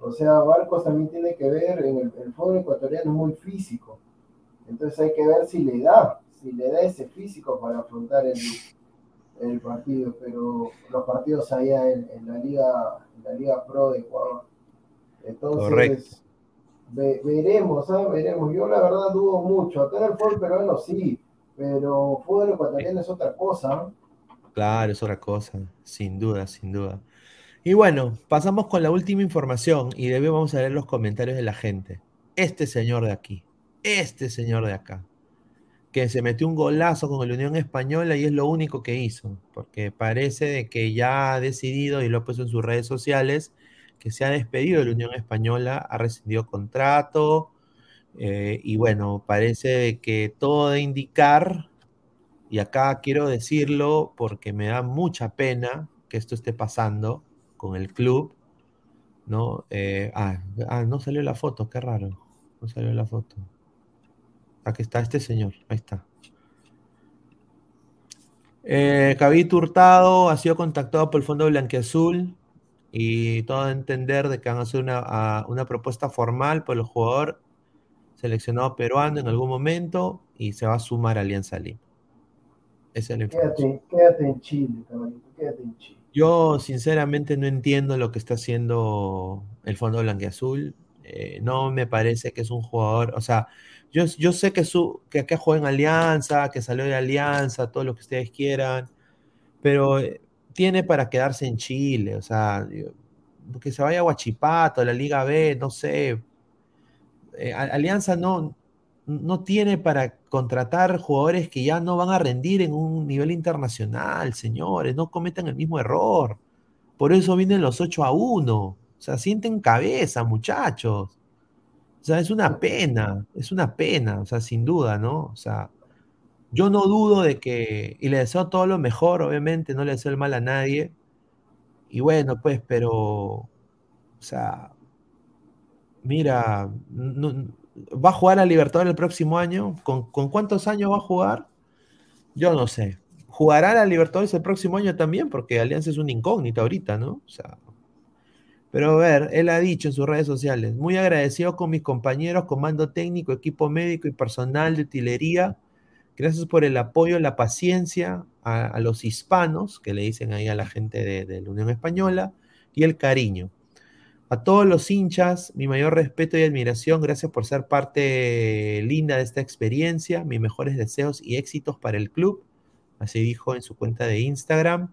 O sea, Barcos también tiene que ver, en el, el fútbol ecuatoriano es muy físico. Entonces hay que ver si le da, si le da ese físico para afrontar el, el partido, pero los partidos allá en, la liga, en la liga pro de Ecuador. Entonces, veremos, ¿sabes? Veremos. Yo la verdad dudo mucho. Acá en el fútbol peruano sí, pero fútbol ecuatoriano es otra cosa.
Claro, es otra cosa, sin duda, sin duda. Y bueno, pasamos con la última información y de vamos a leer los comentarios de la gente. Este señor de aquí, este señor de acá, que se metió un golazo con la Unión Española y es lo único que hizo, porque parece que ya ha decidido y lo ha puesto en sus redes sociales que se ha despedido de la Unión Española, ha rescindido contrato eh, y bueno, parece que todo de indicar, y acá quiero decirlo porque me da mucha pena que esto esté pasando con el club, ¿no? Eh, ah, ah, no salió la foto, qué raro, no salió la foto. Aquí está este señor, ahí está. Eh, Hurtado ha sido contactado por el Fondo Blanqueazul y todo a entender de que van a hacer una, una, propuesta formal por el jugador seleccionado peruano en algún momento y se va a sumar a Alianza Lima.
Esa es la quédate, quédate, en Chile, caballito, quédate en Chile.
Yo sinceramente no entiendo lo que está haciendo el Fondo Blanqueazul. Eh, no me parece que es un jugador, o sea, yo, sé que, su, que acá juega en Alianza, que salió de Alianza, todo lo que ustedes quieran, pero eh, tiene para quedarse en Chile, o sea, que se vaya a Huachipato, la Liga B, no sé. Eh, Alianza no, no tiene para contratar jugadores que ya no van a rendir en un nivel internacional, señores, no cometan el mismo error. Por eso vienen los 8 a 1. O sea, sienten cabeza, muchachos. O sea, es una pena, es una pena, o sea, sin duda, ¿no? O sea, yo no dudo de que, y le deseo todo lo mejor, obviamente, no le deseo el mal a nadie. Y bueno, pues, pero, o sea, mira, ¿va a jugar a Libertadores el próximo año? ¿Con, ¿Con, cuántos años va a jugar? Yo no sé. ¿Jugará a Libertadores el próximo año también? Porque Alianza es una incógnita ahorita, ¿no? O sea, pero a ver, él ha dicho en sus redes sociales, muy agradecido con mis compañeros, comando técnico, equipo médico y personal de utilería. Gracias por el apoyo, la paciencia a, los hispanos, que le dicen ahí a la gente de, la Unión Española, y el cariño. A todos los hinchas, mi mayor respeto y admiración. Gracias por ser parte linda de esta experiencia. Mis mejores deseos y éxitos para el club. Así dijo en su cuenta de Instagram.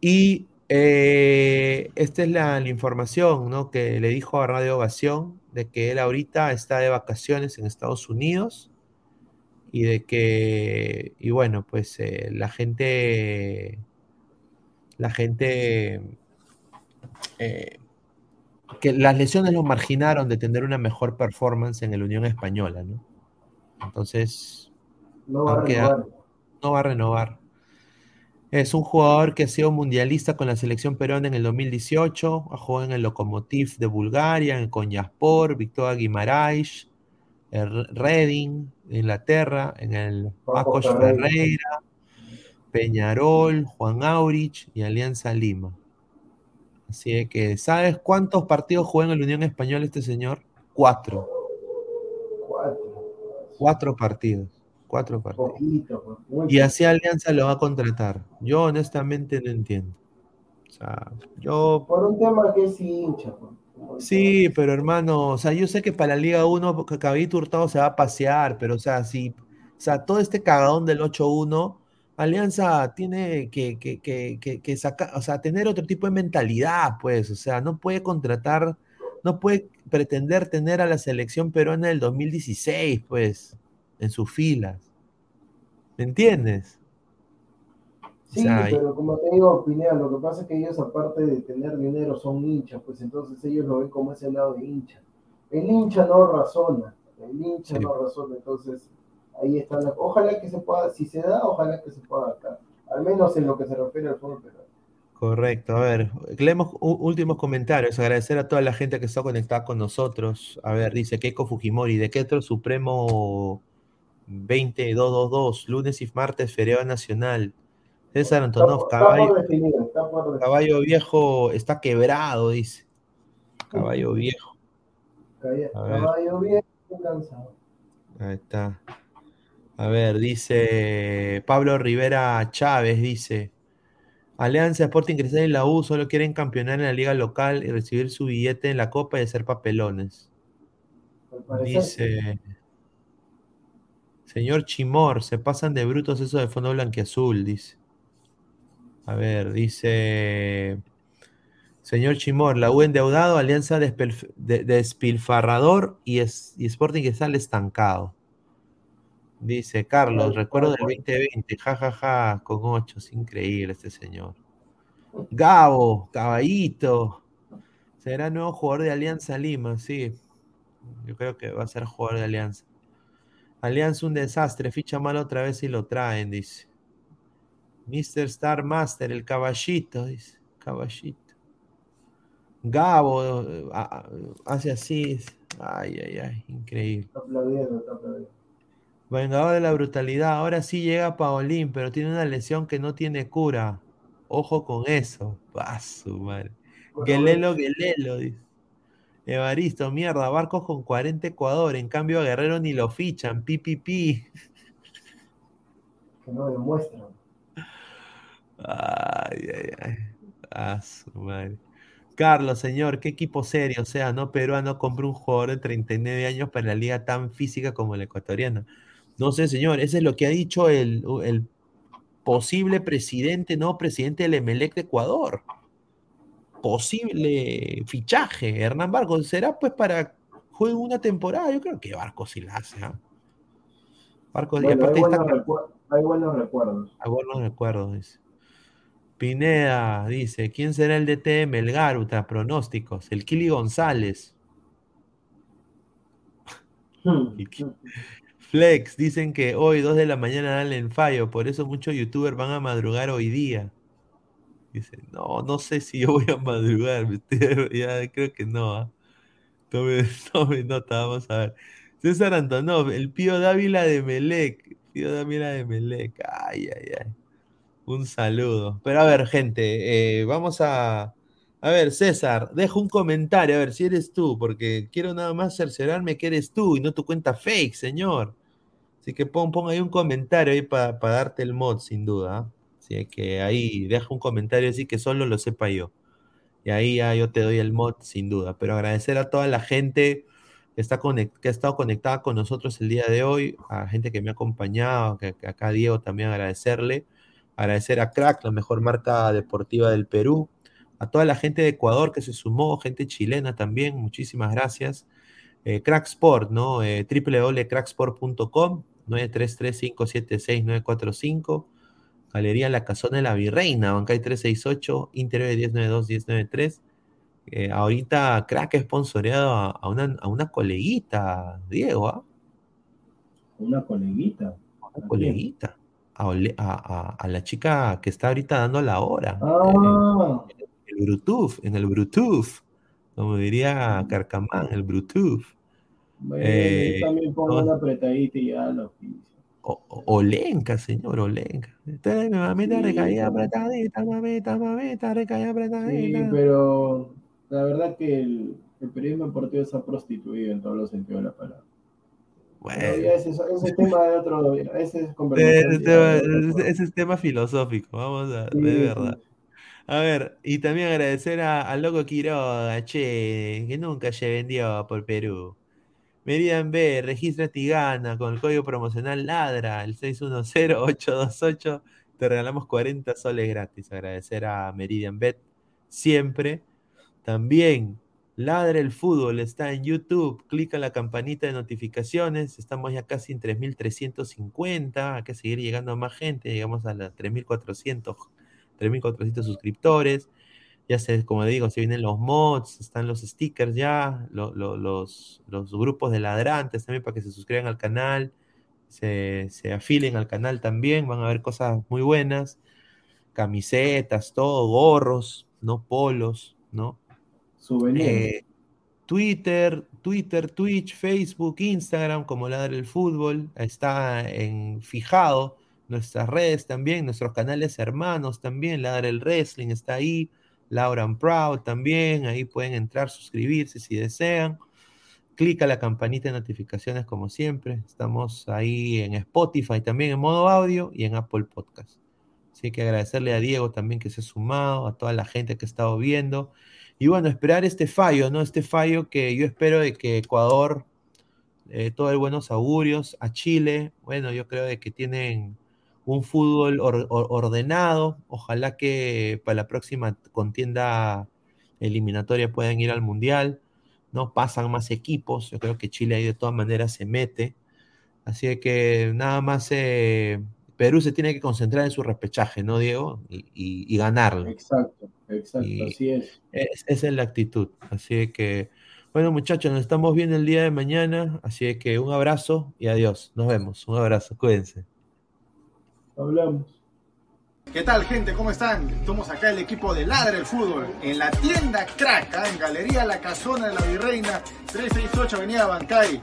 Y eh, esta es la, información ¿no? que le dijo a Radio Ovación de que él ahorita está de vacaciones en Estados Unidos y de que, y bueno, pues eh, la gente, la gente, eh, que las lesiones lo marginaron de tener una mejor performance en el Unión Española, ¿no? Entonces,
no va a renovar.
No va a renovar. Es un jugador que ha sido mundialista con la selección peruana en el 2018, ha jugado en el Lokomotiv de Bulgaria, en Konyaspor, Victoria Guimaraes, Reading de Inglaterra, en el Pacos Ferreira, Peñarol, Juan Aurich y Alianza Lima. Así que, ¿sabes cuántos partidos juega en la Unión Española este señor? Cuatro. Cuatro. Cuatro partidos. Cuatro partidos. y así Alianza lo va a contratar. Yo honestamente no entiendo. O sea, yo.
Por un tema que es hincha.
Sí, pero hermano, o sea, yo sé que para la Liga 1 Caballito Hurtado se va a pasear, pero o sea, si, o sea, todo este cagadón del 8-1, Alianza tiene que, que, que, que, sacar, o sea, tener otro tipo de mentalidad, pues, o sea, no puede contratar no puede pretender tener a la selección peruana del 2016, pues, en sus filas. ¿Me entiendes?
Sí, pero como te digo, Pineda, lo que pasa es que ellos, aparte de tener dinero, son hinchas, pues entonces ellos lo ven como ese lado de hincha. El hincha no razona, el hincha no razona, entonces ahí está la... Ojalá que se pueda, si se da, ojalá que se pueda acá, al menos en lo que se refiere al fútbol.
Correcto, a ver, leemos últimos comentarios, agradecer a toda la gente que está conectada con nosotros. A ver, dice Keiko Fujimori, de otro Supremo 20222, lunes y martes, feriado nacional. César Antonov, caballo, caballo viejo está quebrado, dice. Caballo viejo.
Caballo viejo cansado.
Ahí está. A ver, dice Pablo Rivera Chávez, dice. Alianza Sporting Cristal y la U solo quieren campeonar en la liga local y recibir su billete en la copa y hacer papelones. Dice. Señor Chimor, se pasan de brutos eso de fondo blanqueazul, dice. A ver, dice. Señor Chimor, la U endeudado, Alianza despilfarrador y, y Sporting que sale estancado. Dice Carlos, recuerdo del 2020, jajaja, ja, ja, con ocho, es increíble este señor. Gabo, caballito, será nuevo jugador de Alianza Lima, sí. Yo creo que va a ser jugador de Alianza. Alianza un desastre, ficha mal otra vez y lo traen, dice. Mr. Star Master, el caballito, dice. Caballito. Gabo hace así. Ay, ay, ay, increíble. Está aplaudiendo, está aplaudiendo. Vengador de la brutalidad. Ahora sí llega Paolín, pero tiene una lesión que no tiene cura. Ojo con eso. Paso, madre. Gelelo, Gelelo, dice. Evaristo, mierda, barcos con 40 Ecuador. En cambio, a Guerrero ni lo fichan. Pi, pi, pi.
Que no demuestran.
Ay, ay, ay. Ah, madre. Carlos, señor, qué equipo serio. O sea, no peruano compró un jugador de 39 años para la liga tan física como la ecuatoriana. No sé, señor, eso es lo que ha dicho el, posible presidente, no presidente del Emelec de Ecuador. Posible fichaje, Hernán Barcos. ¿Será pues para juegue una temporada? Yo creo que Barcos sí la hace. ¿ah?
Barcos, hay, buenos hay, buenos recuerdos.
Hay buenos recuerdos, dice. Pineda dice: ¿Quién será el DT Melgar? Ultra pronósticos. El Kili González. Hmm. Flex, dicen que hoy, 2 de la mañana, dan en fallo, por eso muchos youtubers van a madrugar hoy día. Dice, no, no sé si yo voy a madrugar, ya creo que no. ¿ah? Tome, nota, vamos a ver. César Antonov, el Pío Dávila de Melec. Pío Dávila de Melec, ay, ay, ay. Un saludo. Pero a ver, gente, eh, vamos a... A ver, César, deja un comentario, a ver si eres tú, porque quiero nada más cerciorarme que eres tú y no tu cuenta fake, señor. Así que pon, ahí un comentario ahí para darte el mod, sin duda. ¿ah? Así que ahí deja un comentario así que solo lo sepa yo. Y ahí ya yo te doy el mod, sin duda. Pero agradecer a toda la gente que, está que ha estado conectada con nosotros el día de hoy, a la gente que me ha acompañado, que, acá Diego también agradecerle. Agradecer a Crack, la mejor marca deportiva del Perú a toda la gente de Ecuador que se sumó, gente chilena también, muchísimas gracias. Eh, Cracksport, ¿no? Eh, www.cracksport.com, 933-576-945. Galería La Casona de la Virreina, Bancay 368, Interior 1092-1093. Eh, ahorita Crack es sponsoreado a, una, a una coleguita, Diego, ¿ah?
¿Una coleguita?
Una coleguita. A, a, la chica que está ahorita dando la hora.
Ah.
Eh, el Bluetooth, en el Bluetooth, como diría Carcamán, el Bluetooth.
Eh, también pongo una apretadita y ya lo
Olenka, señor, Olenka. Entonces, mi mamita recaía apretadita, mamita, mamita, recaía apretadita.
Sí, pero la verdad que el, el periodismo deportivo se ha prostituido en todos los sentidos de la palabra. Bueno. Ese, ese, tema de otro, ese es conversación.
Ese, es tema filosófico, vamos a, de verdad. A ver, y también agradecer al loco Quiroga, che, que nunca se vendió por Perú. Meridian B, registra Tigana con el código promocional LADRA, el 610-828. Te regalamos 40 soles gratis. Agradecer a Meridian Bet siempre. También Ladre el fútbol está en YouTube, clica la campanita de notificaciones, estamos ya casi en 3.350, hay que seguir llegando a más gente, llegamos a las 3.400, 3.400 suscriptores, ya sé, como digo, se vienen los mods, están los stickers ya, los, los, grupos de ladrantes también para que se suscriban al canal, se, se afilen al canal también, van a ver cosas muy buenas, camisetas, todo, gorros, no polos, ¿no? Eh, Twitter, Twitter, Twitch, Facebook, Instagram, como Ladre el Fútbol, está en fijado. Nuestras redes también, nuestros canales hermanos también, Ladre el Wrestling está ahí, Laura and Proud también, ahí pueden entrar, suscribirse si desean. Clica la campanita de notificaciones como siempre. Estamos ahí en Spotify también en modo audio y en Apple Podcast. Así que agradecerle a Diego también que se ha sumado, a toda la gente que ha estado viendo. Y bueno, esperar este fallo, ¿no? Este fallo que yo espero de que Ecuador, eh, todo el buenos augurios, a Chile, bueno, yo creo de que tienen un fútbol ordenado, ojalá que para la próxima contienda eliminatoria puedan ir al Mundial, ¿no? Pasan más equipos, yo creo que Chile ahí de todas maneras se mete, así que nada más... Eh, Perú se tiene que concentrar en su repechaje, ¿no, Diego? Y, ganarlo.
Exacto, exacto, así es.
Esa es la actitud. Así que, bueno, muchachos, nos estamos viendo el día de mañana. Así que un abrazo y adiós. Nos vemos. Un abrazo, cuídense.
Hablamos.
¿Qué tal, gente? ¿Cómo están? Estamos acá el equipo de Ladre el Fútbol en la tienda Crack, ¿ah? en Galería La Casona de la Virreina, 368 Avenida Bancay.